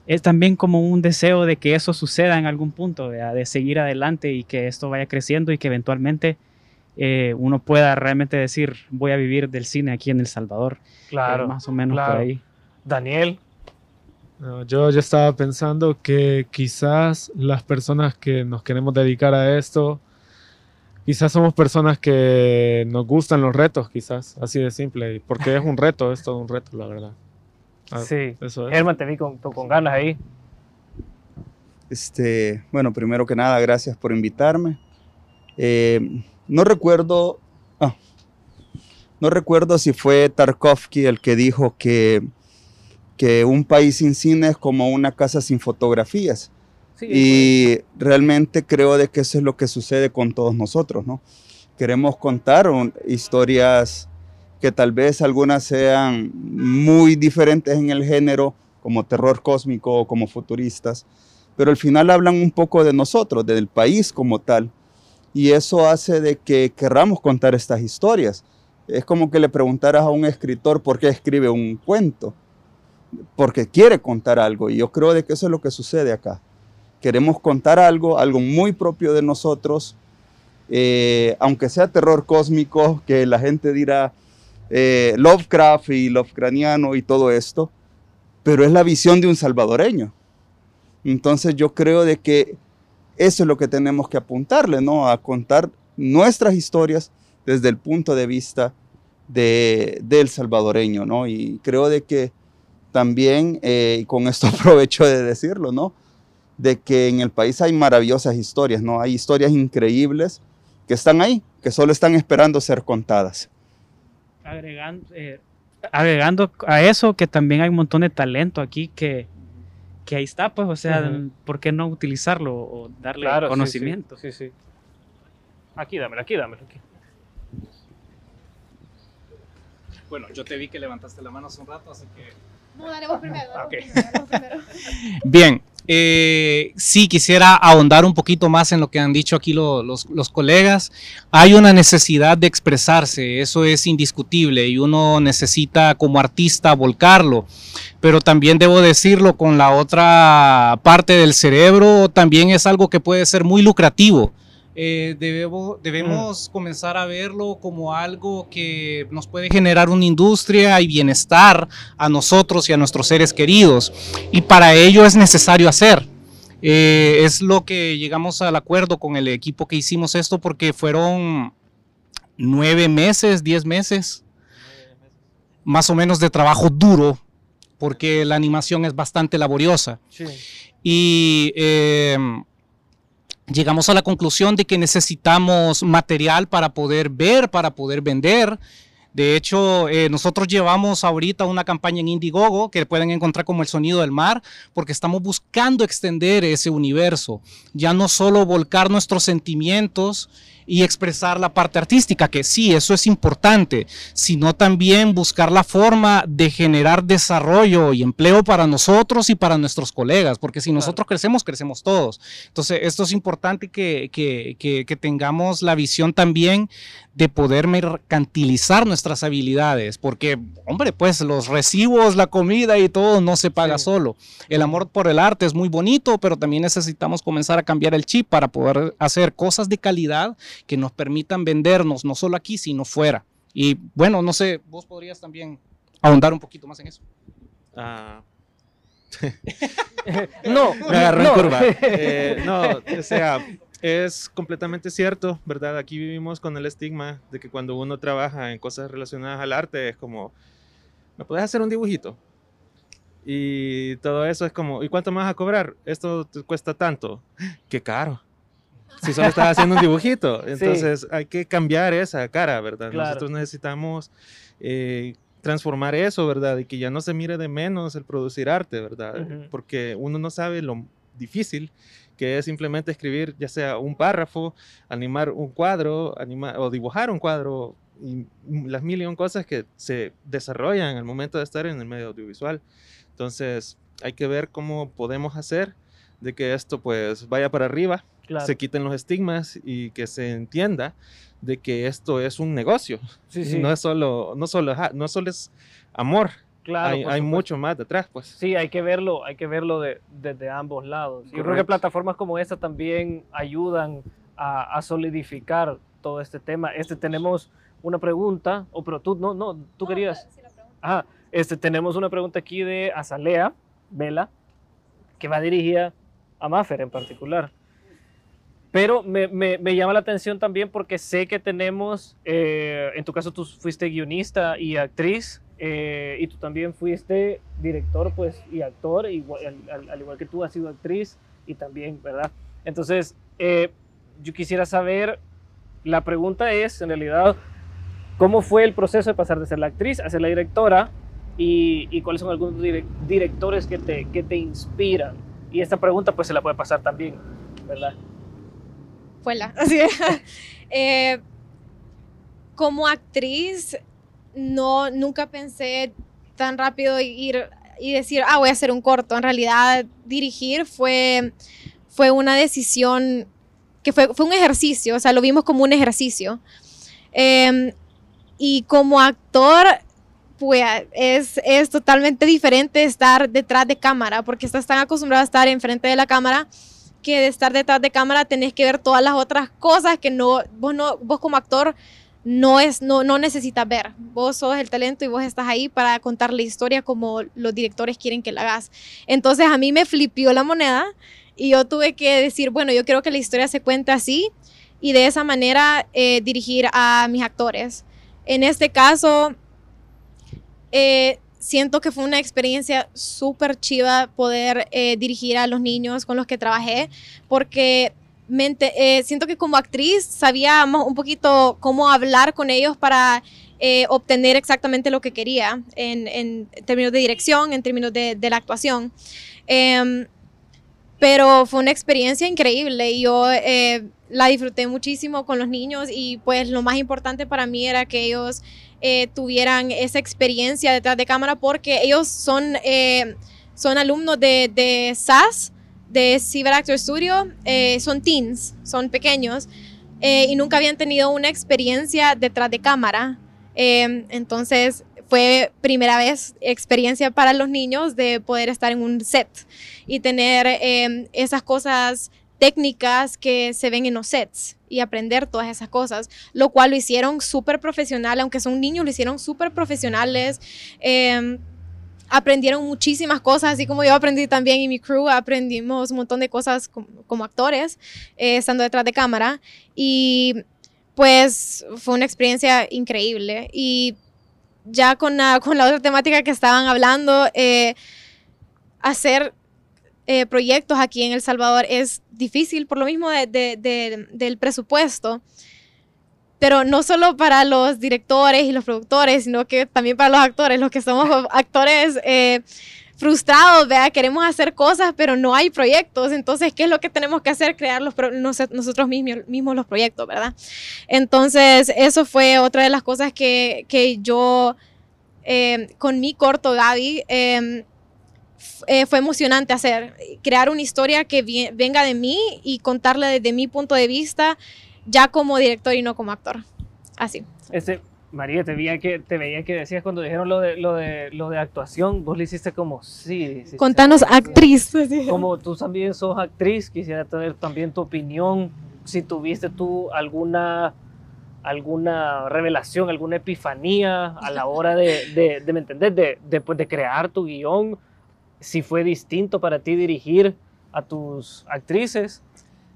es también como un deseo de que eso suceda en algún punto, de seguir adelante y que esto vaya creciendo y que eventualmente eh, uno pueda realmente decir, voy a vivir del cine aquí en El Salvador. Claro. Eh, más o menos claro. por ahí. Daniel. No, yo, yo estaba pensando que quizás las personas que nos queremos dedicar a esto, quizás somos personas que nos gustan los retos, quizás, así de simple, y porque es un reto, es todo un reto, la verdad. Ah, Sí. Eso es. Germán, te vi con, con ganas ahí. Este, bueno, primero que nada, gracias por invitarme. Eh, no recuerdo, ah, no recuerdo si fue Tarkovsky el que dijo que, que un país sin cine es como una casa sin fotografías. y realmente creo de que eso es lo que sucede con todos nosotros, ¿no? Queremos contar un- historias que tal vez algunas sean muy diferentes en el género, como terror cósmico o como futuristas, pero al final hablan un poco de nosotros, del país como tal. Y eso hace de que querramos contar estas historias. Es como que le preguntaras a un escritor por qué escribe un cuento, porque quiere contar algo. Y yo creo de que eso es lo que sucede acá. Queremos contar algo, algo muy propio de nosotros, eh, aunque sea terror cósmico, que la gente dirá eh, Lovecraft y Lovecraftiano y todo esto, pero es la visión de un salvadoreño. Entonces yo creo de que eso es lo que tenemos que apuntarle, ¿no? A contar nuestras historias desde el punto de vista de, del salvadoreño, ¿no? Y creo de que también, eh, y con esto <laughs> aprovecho de decirlo, ¿no? De que en el país hay maravillosas historias, ¿no? Hay historias increíbles que están ahí, que solo están esperando ser contadas. Agregando, eh, agregando a eso que también hay un montón de talento aquí que, que ahí está, pues, o sea, Ujú. ¿por qué no utilizarlo o darle Claro, sí, conocimiento? Sí, sí, sí. Aquí, dámelo, aquí, dámelo. Aquí. Bueno, yo te vi que levantaste la mano hace un rato, así que... No, dale vos primero. dale vos Ok. primero, dale vos primero. <laughs> Bien, eh, sí quisiera ahondar un poquito más en lo que han dicho aquí lo- los, los colegas. Hay una necesidad de expresarse, eso es indiscutible y uno necesita como artista volcarlo, pero también debo decirlo con la otra parte del cerebro, también es algo que puede ser muy lucrativo. Eh, debemos, debemos comenzar a verlo como algo que nos puede generar una industria y bienestar a nosotros y a nuestros seres queridos. Y para ello es necesario hacer. Eh, es lo que llegamos al acuerdo con el equipo que hicimos esto porque fueron nueve meses, diez meses, más o menos de trabajo duro, porque la animación es bastante laboriosa. Y eh, llegamos a la conclusión de que necesitamos material para poder ver, para poder vender. De hecho, eh, nosotros llevamos ahorita una campaña en Indiegogo que pueden encontrar como el sonido del mar, porque estamos buscando extender ese universo, ya no solo volcar nuestros sentimientos y expresar la parte artística, que sí, eso es importante, sino también buscar la forma de generar desarrollo y empleo para nosotros y para nuestros colegas, porque si nosotros crecemos, crecemos todos. Entonces, esto es importante que, que- que- que tengamos la visión también de poder mercantilizar nuestras habilidades, porque, hombre, pues los recibos, la comida y todo no se paga solo. El amor por el arte es muy bonito, pero también necesitamos comenzar a cambiar el chip para poder hacer cosas de calidad que nos permitan vendernos, no solo aquí, sino fuera. Y bueno, no sé, vos podrías también ahondar un poquito más en eso. Ah. <laughs> No, <laughs> me agarró no. en curva. <laughs> Eh, no, o sea, es completamente cierto, ¿verdad? Aquí vivimos con el estigma de que cuando uno trabaja en cosas relacionadas al arte es como, ¿me puedes hacer un dibujito? Y todo eso es como, ¿y cuánto me vas a cobrar? Esto te cuesta tanto. <gasps> ¡Qué caro! Si solo estás haciendo un dibujito. <laughs> Sí. Entonces hay que cambiar esa cara, ¿verdad? Claro. Nosotros necesitamos eh, transformar eso, ¿verdad? Y que ya no se mire de menos el producir arte, ¿verdad? Ujú. Porque uno no sabe lo difícil que es simplemente escribir ya sea un párrafo, animar un cuadro, animar o dibujar un cuadro y las mil y un cosas que se desarrollan al momento de estar en el medio audiovisual. Entonces, hay que ver cómo podemos hacer de que esto pues vaya para arriba, Claro. se quiten los estigmas y que se entienda de que esto es un negocio. Sí, <laughs> sí. No es solo, no solo, no solo es amor. Claro, hay, mucho más detrás, pues. Sí, hay que verlo, hay que verlo de- desde ambos lados. Yo creo que plataformas como esta también ayudan a, a solidificar todo este tema. Este tenemos una pregunta, o pero tú no, no, tú querías. Ah, este tenemos una pregunta aquí de Azalea Vela, que va dirigida a Maffer en particular. Pero me, me- me llama la atención también porque sé que tenemos, eh, en tu caso tú fuiste guionista y actriz, eh, y tú también fuiste director pues, y actor, igual- al, al- al igual que tú has sido actriz y también, ¿verdad? Entonces, eh, yo quisiera saber, la pregunta es, en realidad, ¿cómo fue el proceso de pasar de ser la actriz a ser la directora? Y, y cuáles son algunos direc- directores que te, que te inspiran. Y esta pregunta pues se la puede pasar también, ¿verdad? Fue la. <laughs> Así es. <laughs> Eh, como actriz, no, nunca pensé tan rápido ir y decir, ah, voy a hacer un corto. En realidad, dirigir fue, fue una decisión que fue, fue un ejercicio, o sea, lo vimos como un ejercicio. Em, y como actor, pues es, es totalmente diferente estar detrás de cámara, porque estás tan acostumbrado a estar enfrente de la cámara que de estar detrás de cámara tenés que ver todas las otras cosas que no, vos, no, vos como actor no, es, no, no necesitas ver. Vos sos el talento y vos estás ahí para contar la historia como los directores quieren que la hagas. Entonces a mí me flipió la moneda y yo tuve que decir, bueno, yo quiero que la historia se cuente así y de esa manera eh, dirigir a mis actores. En este caso, eh, siento que fue una experiencia súper chiva poder eh, dirigir a los niños con los que trabajé, porque eh, siento que como actriz sabía mo- un poquito cómo hablar con ellos para eh, obtener exactamente lo que quería en, en términos de dirección, en términos de, de la actuación. Em, pero fue una experiencia increíble y yo eh, la disfruté muchísimo con los niños y pues lo más importante para mí era que ellos eh, tuvieran esa experiencia detrás de cámara porque ellos son, eh, son alumnos de, de SAS, de Cyber Actor Studio, eh, son teens, son pequeños eh, y nunca habían tenido una experiencia detrás de cámara. Eh, entonces fue primera vez experiencia para los niños de poder estar en un set y tener eh, esas cosas técnicas que se ven en los sets y aprender todas esas cosas, lo cual lo hicieron súper profesional, aunque son niños, lo hicieron súper profesionales. Eh, aprendieron muchísimas cosas, así como yo aprendí también y mi crew aprendimos un montón de cosas como, como actores, eh, estando detrás de cámara. Y pues fue una experiencia increíble. Y ya con la, con la otra temática que estaban hablando, eh, hacer eh, proyectos aquí en El Salvador es difícil por lo mismo de- de- de- del presupuesto. Pero no solo para los directores y los productores, sino que también para los actores, los que somos <laughs> actores eh, frustrados, ¿vea? queremos hacer cosas, pero no hay proyectos. Entonces, ¿qué es lo que tenemos que hacer? Crear los nosotros mismos, mismos los proyectos, ¿verdad? Entonces, eso fue otra de las cosas que, que yo, eh, con mi corto Gaby, eh, fue emocionante hacer. Crear una historia que vie- venga de mí y contarla desde mi punto de vista, ya como director y no como actor. Así. Este, María, te veía que, te veía que decías cuando dijeron lo de, lo de, lo de actuación, vos le hiciste como sí. Contanos, actriz. Como tú también sos actriz, quisiera tener también tu opinión, si tuviste tú alguna alguna revelación, alguna epifanía a la hora de, de, de, ¿me entendés? De, de, pues, de crear tu guion, si fue distinto para ti dirigir a tus actrices.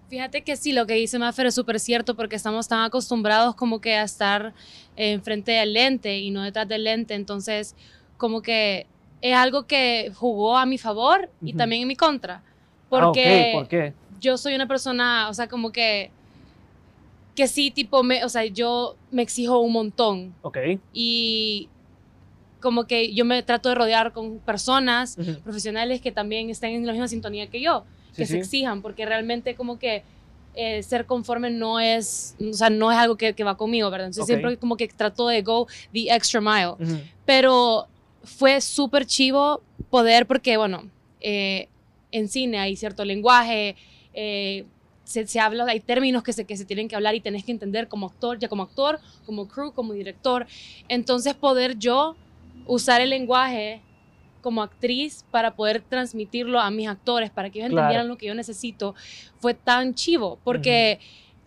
Fíjate que sí, lo que dice Maffer es súper cierto porque estamos tan acostumbrados como que a estar enfrente del lente y no detrás del lente, entonces como que es algo que jugó a mi favor y también en mi contra, Ah, porque ok, ¿por qué? yo soy una persona, o sea, como que que sí, tipo, me, o sea, yo me exijo un montón Ok. y como que yo me trato de rodear con personas Ujú. profesionales que también estén en la misma sintonía que yo, que Sí, se sí. exijan, porque realmente como que eh, ser conforme no es, o sea, no es algo que, que va conmigo, ¿verdad? Entonces Ok. siempre como que trato de go the extra mile. Ujú. Pero fue súper chivo poder, porque bueno, eh, en cine hay cierto lenguaje, eh, se, se habla, hay términos que se, que se tienen que hablar y tenés que entender como actor, ya como actor, como crew, como director. Entonces poder yo usar el lenguaje como actriz para poder transmitirlo a mis actores, para que ellos Claro. entendieran lo que yo necesito, fue tan chivo, porque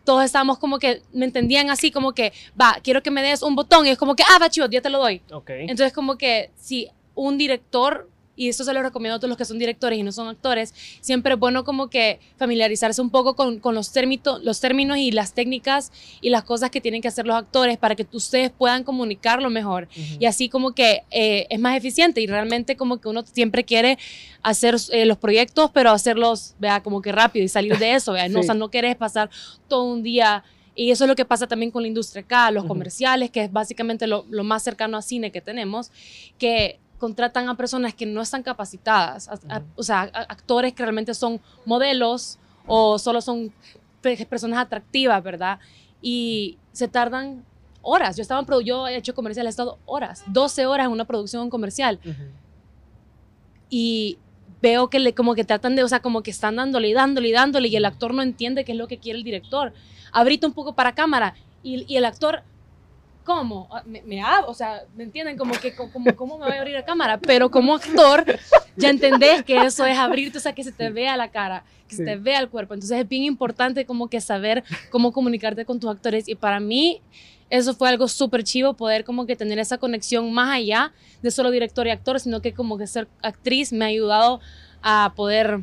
todos estábamos como que, me entendían así, como que, va, quiero que me des un botón, y es como que, ah, va, chivo, ya te lo doy. Entonces, como que si un director, y esto se lo recomiendo a todos los que son directores y no son actores, siempre es bueno como que familiarizarse un poco con, con los, térmito- los términos y las técnicas y las cosas que tienen que hacer los actores para que ustedes puedan comunicarlo mejor. Y así como que eh, es más eficiente y realmente como que uno siempre quiere hacer eh, los proyectos, pero hacerlos, vea, como que rápido y salir de eso, vea, no, o sea, Sí. no querés pasar todo un día y eso es lo que pasa también con la industria acá, los comerciales, que es básicamente lo, lo más cercano a cine que tenemos, que contratan a personas que no están capacitadas, a- a- o sea, a- actores que realmente son modelos o solo son pe- personas atractivas, ¿verdad? Y se tardan horas. Yo, estaba en yo he hecho comerciales, he estado horas, 12 horas en una producción comercial y veo que le, como que tratan de, o sea, como que están dándole y dándole y dándole y el actor no entiende qué es lo que quiere el director. Abrite un poco para cámara y, y el actor, ¿cómo? Ah, Me, me o sea, ¿me entienden? Como que, co- como, ¿cómo me voy a abrir la cámara? Pero como actor, ya entendés que eso es abrirte, o sea, que se te vea la cara, que se te vea el cuerpo. Entonces es bien importante como que saber cómo comunicarte con tus actores y para mí eso fue algo súper chivo, poder como que tener esa conexión más allá de solo director y actor, sino que como que ser actriz me ha ayudado a poder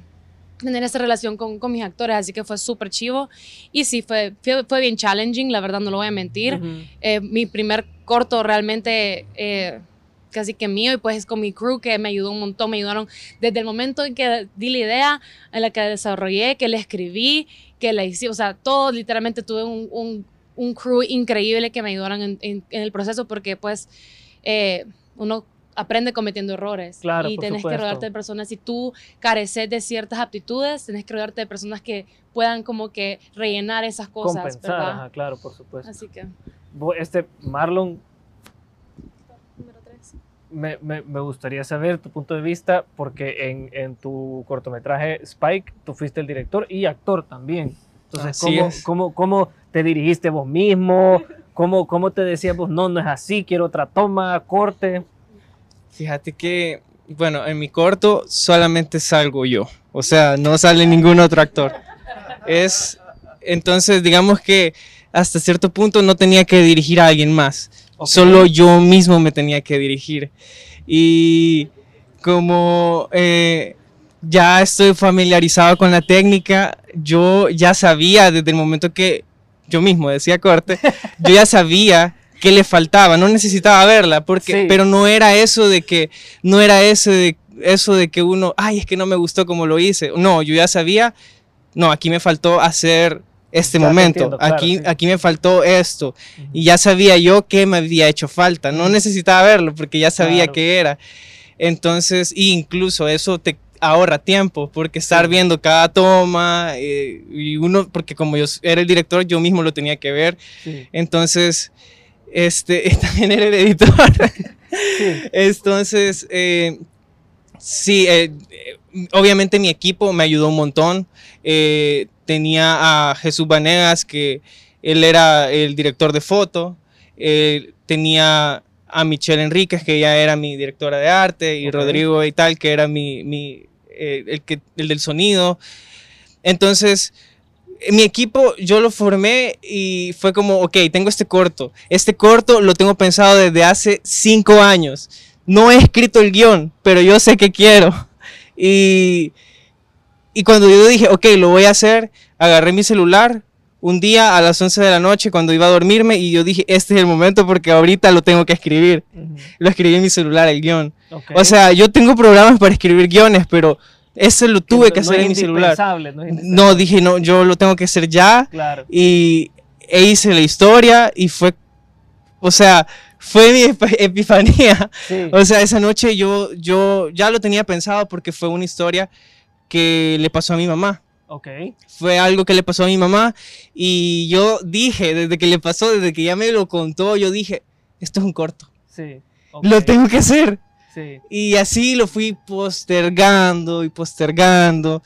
tener esa relación con, con mis actores, así que fue súper chivo. Y sí, fue, fue, fue bien challenging, la verdad no lo voy a mentir. Ujú. Eh, mi primer corto realmente eh, casi que mío y pues con mi crew que me ayudó un montón, me ayudaron desde el momento en que di la idea, en la que desarrollé, que la escribí, que la hice, o sea, todo literalmente tuve un, un, un crew increíble que me ayudaron en, en- en el proceso porque pues eh, uno aprende cometiendo errores Claro, y por tenés que rodearte de personas, si tú careces de ciertas aptitudes, tenés que rodearte de personas que puedan como que rellenar esas cosas, Compensar, ¿verdad? ajá, claro, por supuesto. Así que... Este, Marlon, Número tres. me, me- me gustaría saber tu punto de vista, porque en, en tu cortometraje Spike, tú fuiste el director y actor también. Entonces, ¿cómo, cómo, cómo te dirigiste vos mismo? ¿Cómo, ¿Cómo te decías vos, no, no es así, quiero otra toma, corte? Fíjate que, bueno, en mi corto solamente salgo yo. O sea, no sale ningún otro actor. Es, entonces, digamos que hasta cierto punto no tenía que dirigir a alguien más. Solo yo mismo me tenía que dirigir. Y como eh, ya estoy familiarizado con la técnica, yo ya sabía desde el momento que yo mismo decía corte, yo ya sabía qué le faltaba, no necesitaba verla, porque, Sí. pero no era eso de que, no era eso de, eso de que uno, ay, es que no me gustó como lo hice. No, yo ya sabía, no, aquí me faltó hacer este momento, entiendo, claro, aquí, sí. aquí me faltó esto, y ya sabía yo qué me había hecho falta, no necesitaba verlo porque ya sabía Claro. qué era. Entonces, incluso eso te ahorra tiempo, porque estar viendo cada toma, eh, y uno, porque como yo era el director, yo mismo lo tenía que ver, Sí. entonces, este, <laughs> también era el editor. Entonces, eh, sí, eh, eh, obviamente mi equipo me ayudó un montón. Eh, tenía a Jesús Vanegas, que él era el director de foto. Tenía a Michelle Enríquez, que ella era mi directora de arte, y. Rodrigo y tal, que era mi, mi, el, que, el del sonido. Entonces, mi equipo yo lo formé y fue como, ok, tengo este corto. Este corto lo tengo pensado desde hace cinco años. No he escrito el guion, pero yo sé que quiero. Y, y cuando yo dije, ok, lo voy a hacer, agarré mi celular un día a las 11 de la noche cuando iba a dormirme y yo dije, este es el momento porque ahorita lo tengo que escribir. Lo escribí en mi celular, el guion. Ok. O sea, yo tengo programas para escribir guiones, pero ese lo tuve que no hacer es en mi celular. no No, dije, no, yo lo tengo que hacer ya. Claro. Y e hice la historia y fue, o sea, fue mi ep- <laughs> epifanía. O sea, esa noche yo, yo ya lo tenía pensado porque fue una historia que le pasó a mi mamá. Ok. Fue algo que le pasó a mi mamá y yo dije, desde que le pasó, desde que ya me lo contó, yo dije, esto es un corto. Sí. Lo tengo que hacer. Sí. Y así lo fui postergando y postergando.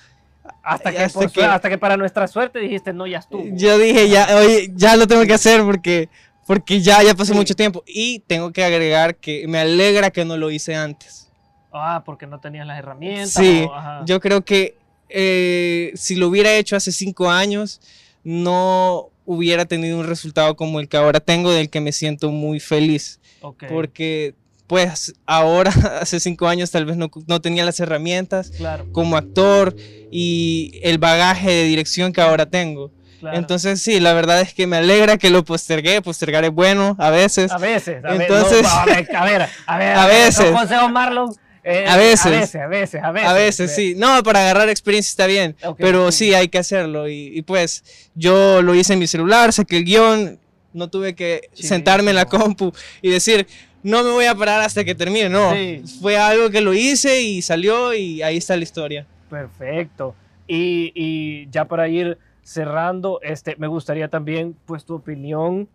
Hasta que, Hasta que- hasta que para nuestra suerte dijiste, no, ya estuvo. Yo dije, ya, oye, ya lo tengo que hacer porque, porque ya, ya pasó mucho tiempo. Y tengo que agregar que me alegra que no lo hice antes. Ah, porque no tenías las herramientas. Sí, o- yo creo que eh, si lo hubiera hecho hace cinco años, no hubiera tenido un resultado como el que ahora tengo, del que me siento muy feliz. Ok. Porque, pues, ahora, <laughs> hace cinco años, tal vez no, no tenía las herramientas Claro. como actor y el bagaje de dirección que ahora tengo. Claro. Entonces, sí, la verdad es que me alegra que lo postergué. Postergar es bueno a veces. A veces, a. Entonces, no, a <laughs> ver, a ver, a ver. A veces. Consejos Marlon. eh, A veces. A veces, a veces, a veces. A veces, sí. No, para agarrar experiencia está bien. Pero sí, hay que hacerlo. Y, y, pues yo lo hice en mi celular, saqué el guion, no tuve que sentarme en la compu y decir, no me voy a parar hasta que termine. No, Sí. fue algo que lo hice y salió y ahí está la historia. Perfecto. Y, y ya para ir cerrando, este, me gustaría también, pues, tu opinión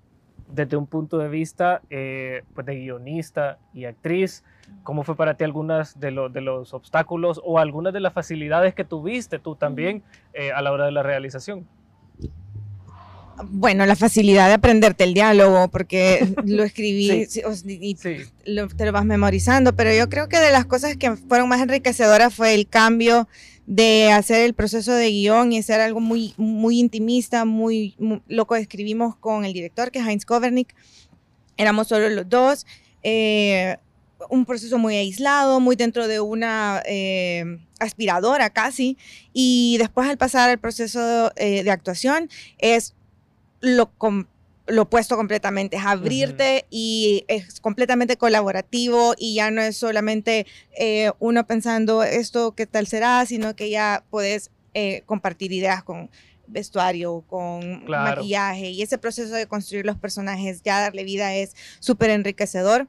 desde un punto de vista eh, pues, de guionista y actriz. ¿Cómo fue para ti algunas de, los de los obstáculos o algunas de las facilidades que tuviste tú también eh, a la hora de la realización? Bueno, la facilidad de aprenderte el diálogo, porque <laughs> lo escribí Sí. y lo- te lo vas memorizando, pero yo creo que de las cosas que fueron más enriquecedoras fue el cambio de hacer el proceso de guion y hacer algo muy, muy intimista, muy, mu- lo que escribimos con el director, que es Heinz Kovernik. Éramos solo los dos. eh, un proceso muy aislado, muy dentro de una eh, aspiradora casi. Y después al pasar al proceso eh, de actuación es lo, lo opuesto completamente, es abrirte y es completamente colaborativo y ya no es solamente eh, uno pensando esto qué tal será, sino que ya puedes eh, compartir ideas con vestuario, con Claro. maquillaje y ese proceso de construir los personajes, ya darle vida es súper enriquecedor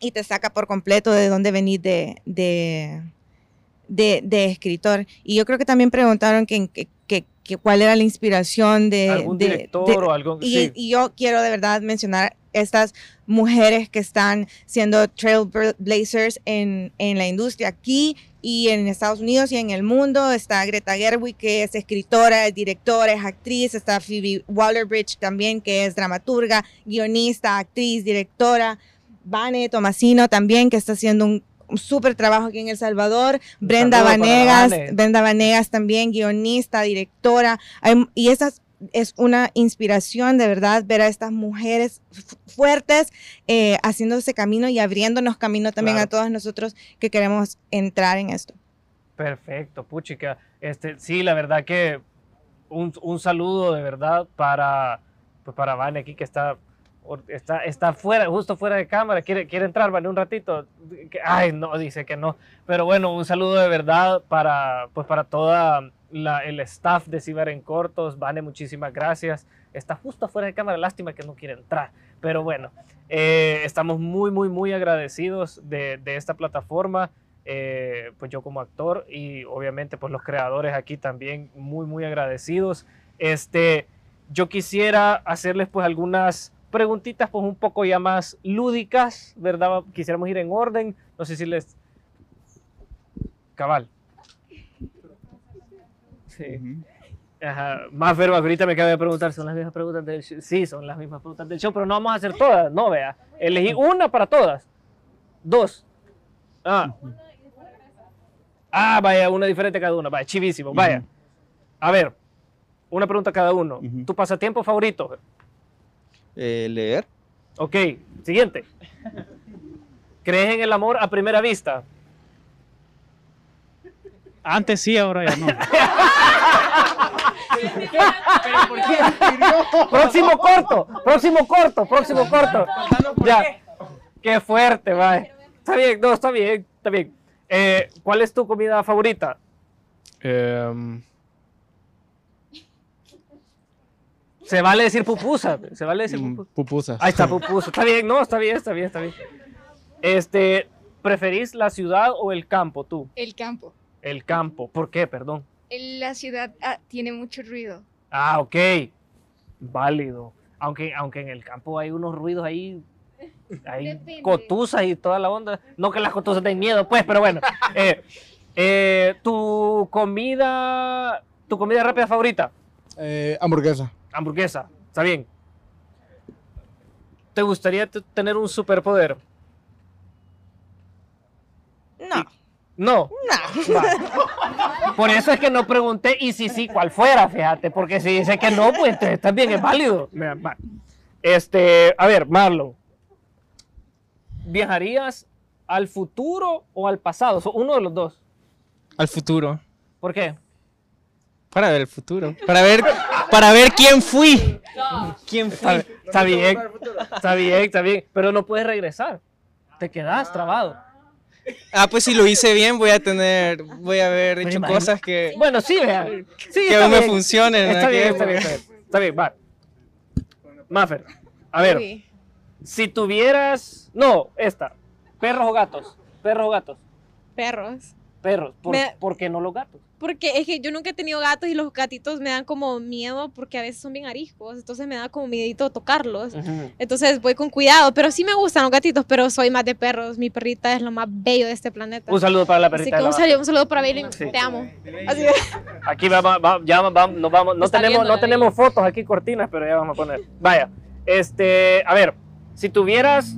y te saca por completo de dónde venís de, de, de, de escritor. Y yo creo que también preguntaron que, que, que- que cuál era la inspiración de... ¿Algún de- director de- o algo? y, sí. y yo quiero de verdad mencionar estas mujeres que están siendo trailblazers en, en la industria aquí y en Estados Unidos y en el mundo. Está Greta Gerwig, que es escritora, es directora, es actriz. Está Phoebe Waller-Bridge también, que es dramaturga, guionista, actriz, directora. Vane Tomasino también, que está haciendo un un súper trabajo aquí en El Salvador. Brenda Vanegas, Vane. Brenda Vanegas también, guionista, directora. Hay- y esa es una inspiración de verdad ver a estas mujeres fu- fuertes eh, haciendo ese camino y abriéndonos camino también Claro. a todos nosotros que queremos entrar en esto. Perfecto, puchica. Este, sí, la verdad que un, un saludo de verdad para, pues para Vane aquí que está, está, está fuera, justo fuera de cámara. Quiere, quiere entrar, Vane, un ratito. Ay, no, dice que no. Pero bueno, un saludo de verdad para, pues para toda la, el staff de Ciber en Cortos. Vane, muchísimas gracias. Está justo fuera de cámara, lástima que no quiere entrar. Pero bueno, eh, estamos muy, muy, muy agradecidos de, de esta plataforma eh, pues yo como actor y obviamente pues los creadores aquí también muy muy agradecidos. Este, yo quisiera hacerles pues algunas preguntitas pues un poco ya más lúdicas, ¿verdad? Quisiéramos ir en orden, no sé si les... Cabal. Sí. Ajá. Más verbo, ahorita me acaba de preguntar, ¿son las mismas preguntas del show? Sí, son las mismas preguntas del show, pero no vamos a hacer todas, no vea. Elegí una para todas. Dos. Ah. Ah, vaya, una diferente cada uno. Vaya, chivísimo. Vaya. A ver, una pregunta cada uno. ¿Tu pasatiempo favorito? Eh, leer. Ok, siguiente. ¿Crees en el amor a primera vista? Antes sí, ahora ya no. <laughs> próximo corto, próximo corto, próximo corto. Ya. Qué fuerte, vaya. Está bien, no, está bien, está bien. Eh, ¿Cuál es tu comida favorita? Em, Se vale decir pupusa. Se vale decir Mm, pupusa. Ahí está pupusa. Está bien, no, está bien, está bien, está bien. Este, ¿preferís la ciudad o el campo tú? El campo. El campo. ¿Por qué? Perdón. La ciudad ah, tiene mucho ruido. Ah, ok. Válido. Aunque, aunque en el campo hay unos ruidos ahí. Hay Depende. cotuzas y toda la onda. No que las cotuzas den miedo, pues, pero bueno. <laughs> Eh, eh, ¿Tu comida. ¿Tu comida rápida favorita? Eh, hamburguesa. Hamburguesa. Está bien. ¿Te gustaría tener un superpoder? No. No. Va. Por eso es que no pregunté y si sí, cuál fuera, fíjate, porque si dice que no, pues también es válido. Va. Este, a ver, Marlon, ¿viajarías al futuro o al pasado? So- Uno de los dos. Al futuro. ¿Por qué? Para ver el futuro. Para ver, <laughs> para ver quién fui. ¿Quién fui? está bien, está bien, está bien, pero no puedes regresar. Te quedas trabado. Ah, pues si lo hice bien, voy a tener, voy a haber hecho imagino- cosas que, Bueno, sí, vea. Sí, que aún me funcionen. en Está bien, está bien, está bien. Está bien, va. Maffer, a ver, Uy. si tuvieras... No, esta. ¿Perros o gatos? ¿Perros o gatos? Perros. Perros. ¿Por, Me- por qué no los gatos? Porque es que yo nunca he tenido gatos y los gatitos me dan como miedo porque a veces son bien ariscos, entonces me da como miedito tocarlos. Entonces voy con cuidado, pero sí me gustan los gatitos, pero soy más de perros. Mi perrita es lo más bello de este planeta. Un saludo para la Así perrita. que de un saludo, un saludo para Bailey, Sí. te amo. Así Aquí va, ya va- nos vamos, no Está tenemos, viendo no la tenemos fotos aquí cortinas, pero ya vamos a poner. Vaya, este, a ver, si tuvieras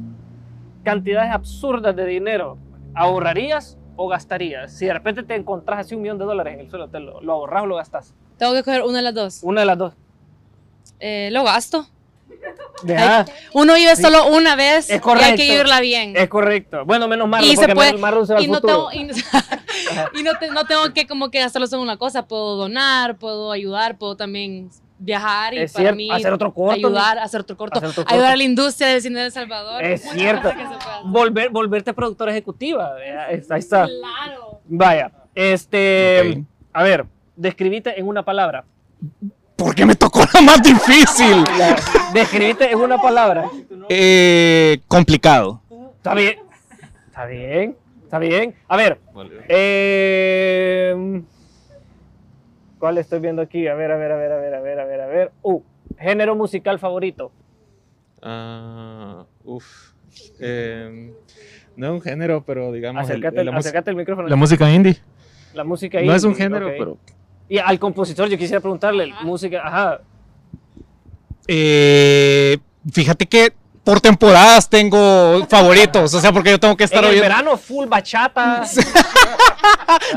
cantidades absurdas de dinero, ¿ahorrarías o gastarías? Si de repente te encontrás así un millón de dólares en el suelo, ¿te lo, lo ahorras o lo gastas? Tengo que coger una de las dos. Una de las dos. Eh, lo gasto. Deja. Uno vive solo una vez Es y correcto. hay que vivirla bien. Es correcto. Bueno, menos mal, y porque se puede, Mar- Marlon se va y al no futuro. tengo, y, <laughs> y no, te- no tengo que como que gastarlo en una cosa. Puedo donar, puedo ayudar, puedo también viajar y Es para cierto, mí hacer otro corto, ayudar, ¿no? hacer otro corto, Hacer otro corto. ayudar a la industria del cine de El Salvador. Es Muchas cierto. Volver, volverte productora ejecutiva. Ahí está. Claro. Vaya, este, a ver, describite en una palabra. ¿Por qué me tocó la más difícil? <laughs> Describite en una palabra. Eh, complicado. Está bien. Está bien. Está bien. A ver. eh, ¿Cuál estoy viendo aquí? A ver, a ver, a ver, a ver, a ver, a ver, a ver. Uh, género musical favorito. Ah, uf. Em, no es un género, pero digamos. el- Acércate, la mus- acércate el micrófono. La música indie. La música No es un indie, género, pero. Y al compositor yo quisiera preguntarle, música, ajá. Eh, fíjate que por temporadas tengo favoritos, o sea, porque yo tengo que estar En el oyendo. verano full bachata.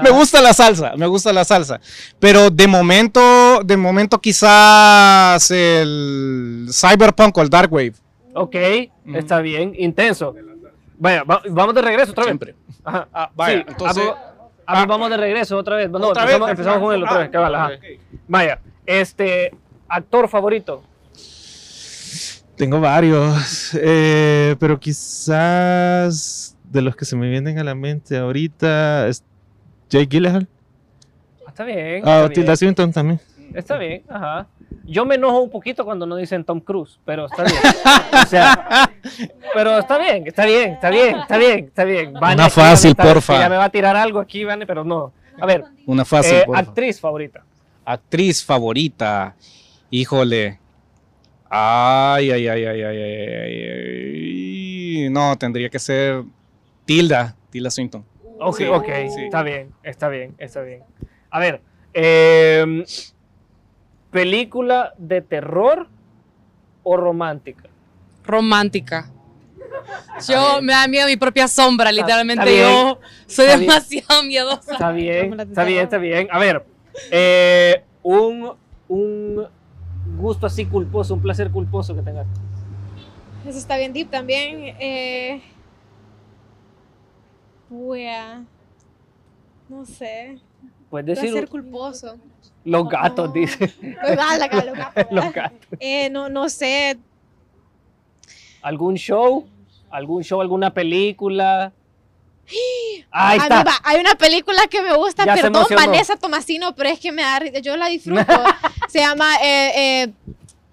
me gusta la salsa, me gusta la salsa. Pero de momento, de momento quizás el Cyberpunk o el Dark Wave. Ok, está bien, intenso. Vaya, va- vamos de regreso otra vez. Siempre. Ajá. Ah, vaya, Sí, entonces- ah, ah, ah, vamos de regreso otra vez. No, ¿Otra empezamos, vez? empezamos con él otra Ah, vez. cabal. Vaya, este, actor favorito. Tengo varios, eh, pero quizás de los que se me vienen a la mente ahorita es Jake Gyllenhaal. Ah, Está bien. Ah, está Tilda. Swinton también. Está bien, ajá. Yo me enojo un poquito cuando no dicen Tom Cruise, pero está bien. <laughs> O sea, pero está bien, está bien, está bien, está bien, está bien. Vane Una ya fácil, está- porfa. Ya me va a tirar algo aquí, Vane, pero no. A ver, Una fácil, eh, porfa. actriz favorita. Actriz favorita. Híjole. Ay, ay, ay, ay, ay, ay, ay, ay. No, tendría que ser Tilda, Tilda Swinton. Ok, Sí, ok, sí. está bien, está bien, está bien. A ver, em, ¿película de terror o romántica? Romántica. Yo me da miedo mi propia sombra, literalmente. bien, Yo soy está bien. demasiado miedosa. Está bien, está bien, está bien. A ver, eh, un, un gusto así culposo, un placer culposo que tengas. Eso está bien deep también. Eh, wea. No sé. Puedes decir Placer culposo. los gatos, dice. <laughs> Gatos. Los gatos. <laughs> Eh, no, no sé. ¿Algún show? ¿Algún show, alguna película? Ahí está. hay una película que me gusta, Ya perdón. Vanessa Tomasino, pero es que me da, yo la disfruto. <laughs> Se llama eh, eh,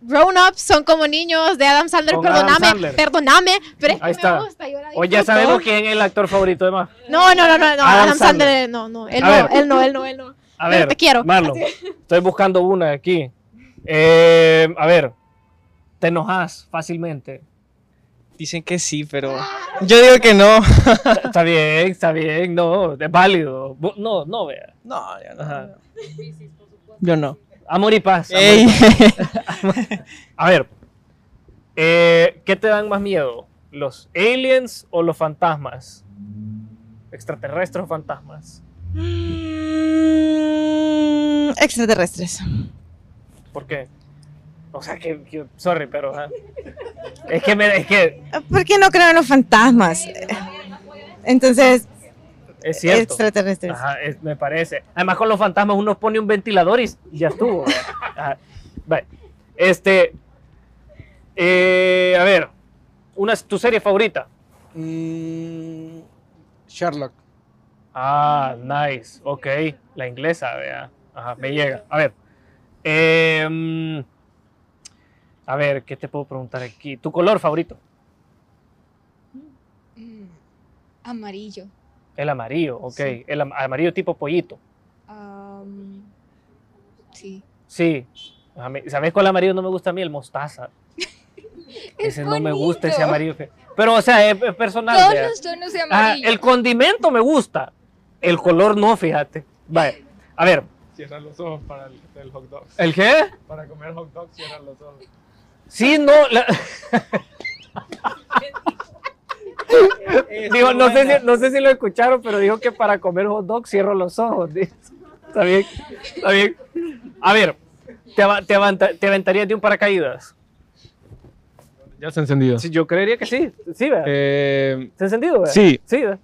Grown Ups son como niños de Adam Sandler, Con Adam perdóname, Sandler. perdóname, pero es que Ahí está. me gusta, yo la Hoy ya disfruto. sabemos quién es el actor favorito de más. No, no, no, no, no, Adam Adam, Sandler, no, no, él no, ver. él no, él no, él no. A Pero ver, te quiero. Marlon, estoy buscando una aquí. Eh, a ver, ¿te enojas fácilmente? Dicen que sí, pero yo digo que no. Está bien, está bien, no, es válido. No, no, vea. No, ya no. Ajá. Yo no. Amor y paz. amor Ey. y paz. <laughs> A ver, eh, ¿qué te dan más miedo? ¿Los aliens o los fantasmas? ¿Extraterrestres o fantasmas? Mm, extraterrestres. ¿Por qué? O sea, que, que- sorry, pero es que me, es que ¿Por qué no creo en los fantasmas? Entonces, es cierto. extraterrestres. Ajá, es- me parece. Además con los fantasmas uno pone un ventilador y ya estuvo. Vale. Este, eh, a ver, una tu serie favorita. Mm, Sherlock. Ah, nice. Ok, la inglesa, vea. Ajá, me llega. A ver. em, a ver, ¿qué te puedo preguntar aquí? ¿Tu color favorito? Mm, Amarillo. El amarillo, ok. Sí. El am- amarillo tipo pollito. Am, sí. Sí. ¿Sabes cuál amarillo no me gusta a mí? El mostaza. <laughs> ese no me gusta, ese amarillo. Pero, o sea, es, es personal. Todos los tonos de Ajá, amarillo. el condimento me gusta. El color no, fíjate. Vale. A ver, Cierran los ojos para el, el hot dog. ¿el qué? Para comer hot dog, cierran los ojos. Sí, no. la- digo, no sé, si, no sé si lo escucharon, pero dijo que para comer hot dog cierro los ojos. Está bien, está bien. A ver, ¿te, ava- te, avanta- te aventarías de un paracaídas? Ya se ha encendido. Sí, yo creería que sí. Sí, ¿verdad? Eh, ¿Se ha encendido? verdad? sí. Sí, ¿verdad?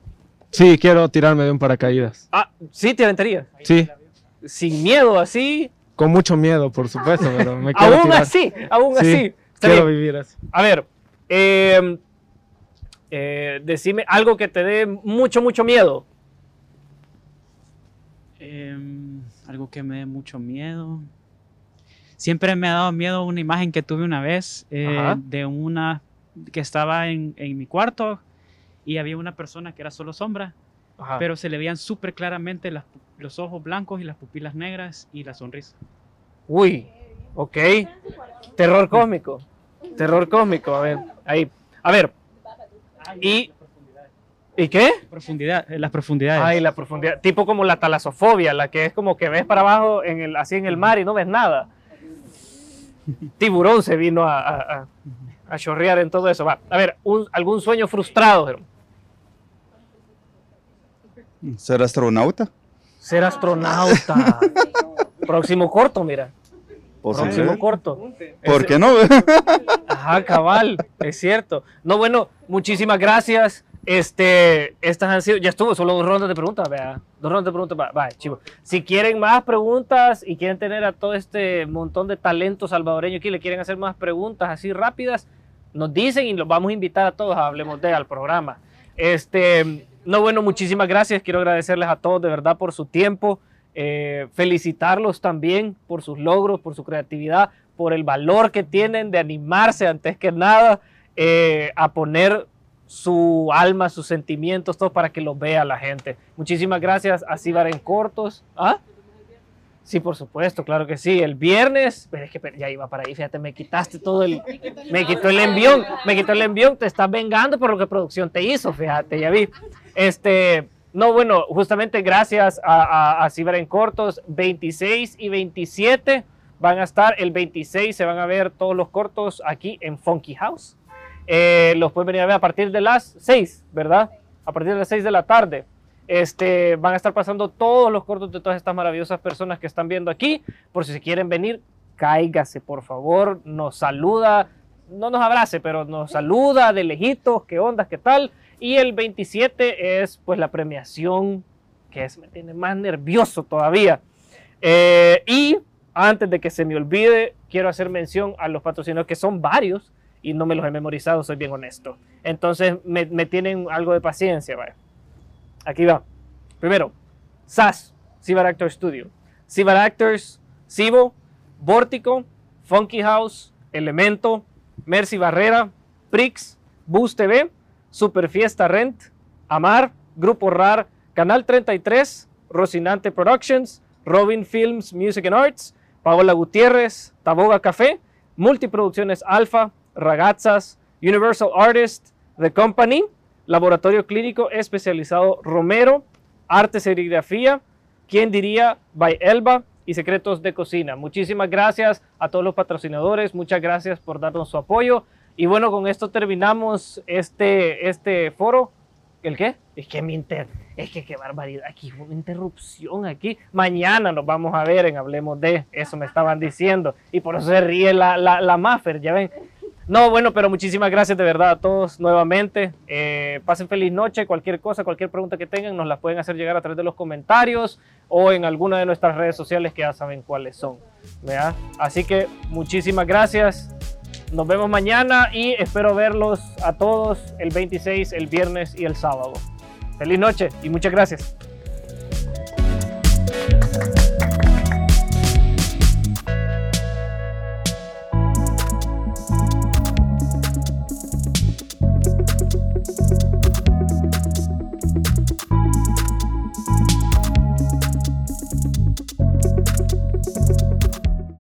sí, quiero tirarme de un paracaídas. Ah, sí, te aventarías. Sí, Sin miedo, así. Con mucho miedo, por supuesto, pero me <laughs> quiero Aún tirar. así, aún Sí, así. Quiero bien. vivir así. A ver, eh, eh, decime algo que te dé mucho, mucho miedo. Em, algo que me dé mucho miedo. Siempre me ha dado miedo una imagen que tuve una vez eh, de una que estaba en, en mi cuarto y había una persona que era solo sombra, Ajá. pero se le veían súper claramente las los ojos blancos y las pupilas negras y la sonrisa. Uy, ok. Terror cósmico. Terror cósmico, a ver, ahí. A ver. ¿Y, ¿y qué? Profundidad, eh, las profundidades. Ay, la profundidad. Tipo como la talasofobia, la que es como que ves para abajo en el, así en el mar y no ves nada. Tiburón se vino a, a, a- a chorrear en todo eso. Va, a ver, un- algún sueño frustrado? ¿Ser astronauta? Ser astronauta. Próximo corto, mira. Pues, Próximo sí. corto. ¿Por qué no? <laughs> Ajá, cabal, es cierto. No, bueno, muchísimas gracias. Este, estas han sido, ya estuvo, solo dos rondas de preguntas, vea. Dos rondas de preguntas, va, va, chivo. Si quieren más preguntas y quieren tener a todo este montón de talento salvadoreño aquí, le quieren hacer más preguntas así rápidas, nos dicen y los vamos a invitar a todos a Hablemos de al programa. Este, no, bueno, muchísimas gracias. Quiero agradecerles a todos de verdad por su tiempo. eh, felicitarlos también por sus logros, por su creatividad, por el valor que tienen de animarse antes que nada eh, a poner su alma, sus sentimientos, todo para que los vea la gente. Muchísimas gracias a Cibar en Cortos. ¿Ah? Sí, por supuesto, claro que sí. El viernes, pero es que ya iba para ahí, fíjate, me quitaste todo el, me quitó el envión, me quitó el envión, te estás vengando por lo que producción te hizo, fíjate, ya vi. Este, no, bueno, justamente gracias a, a, Ciber en Cortos, 26 y 27 van a estar, el 26 se van a ver todos los cortos aquí en Funky House. Eh, los pueden venir a ver a partir de las 6, ¿verdad? A partir de las 6 de la tarde. Este, van a estar pasando todos los cortos de todas estas maravillosas personas que están viendo aquí. Por si se quieren venir, cáigase, por favor. Nos saluda, no nos abrace, pero nos saluda de lejitos, qué ondas, qué tal. Y el 27 es pues la premiación, que es, me tiene más nervioso todavía. Eh, y antes de que se me olvide, quiero hacer mención a los patrocinadores, que son varios, y no me los he memorizado, soy bien honesto. Entonces me, me tienen algo de paciencia, vaya. Aquí va. Primero, SAS, Cibar Actor Studio. Cibar Actors, Cibo, Vortico, Funky House, Elemento, Mercy Barrera, Prix, Bus TV, Super Fiesta Rent, Amar, Grupo RAR, Canal 33, Rocinante Productions, Robin Films Music and Arts, Paola Gutiérrez, Taboga Café, Multiproducciones Alfa, Ragazzas, Universal Artist, The Company, Laboratorio Clínico Especializado Romero, Arte Serigrafía, ¿Quién diría? By Elba y Secretos de Cocina. Muchísimas gracias a todos los patrocinadores, muchas gracias por darnos su apoyo. Y bueno, con esto terminamos este, este foro. ¿El qué? Es que mi inter... Es que qué barbaridad. Aquí hubo una interrupción aquí. Mañana nos vamos a ver en Hablemos de. Eso me estaban diciendo. Y por eso se ríe la, la, la Maffer, ya ven. No, bueno, pero muchísimas gracias de verdad a todos nuevamente. Eh, pasen feliz noche. Cualquier cosa, cualquier pregunta que tengan, nos la pueden hacer llegar a través de los comentarios o en alguna de nuestras redes sociales que ya saben cuáles son. ¿verdad? Así que muchísimas gracias. Nos vemos mañana y espero verlos a todos el 26, el viernes y el sábado. Feliz noche y muchas gracias.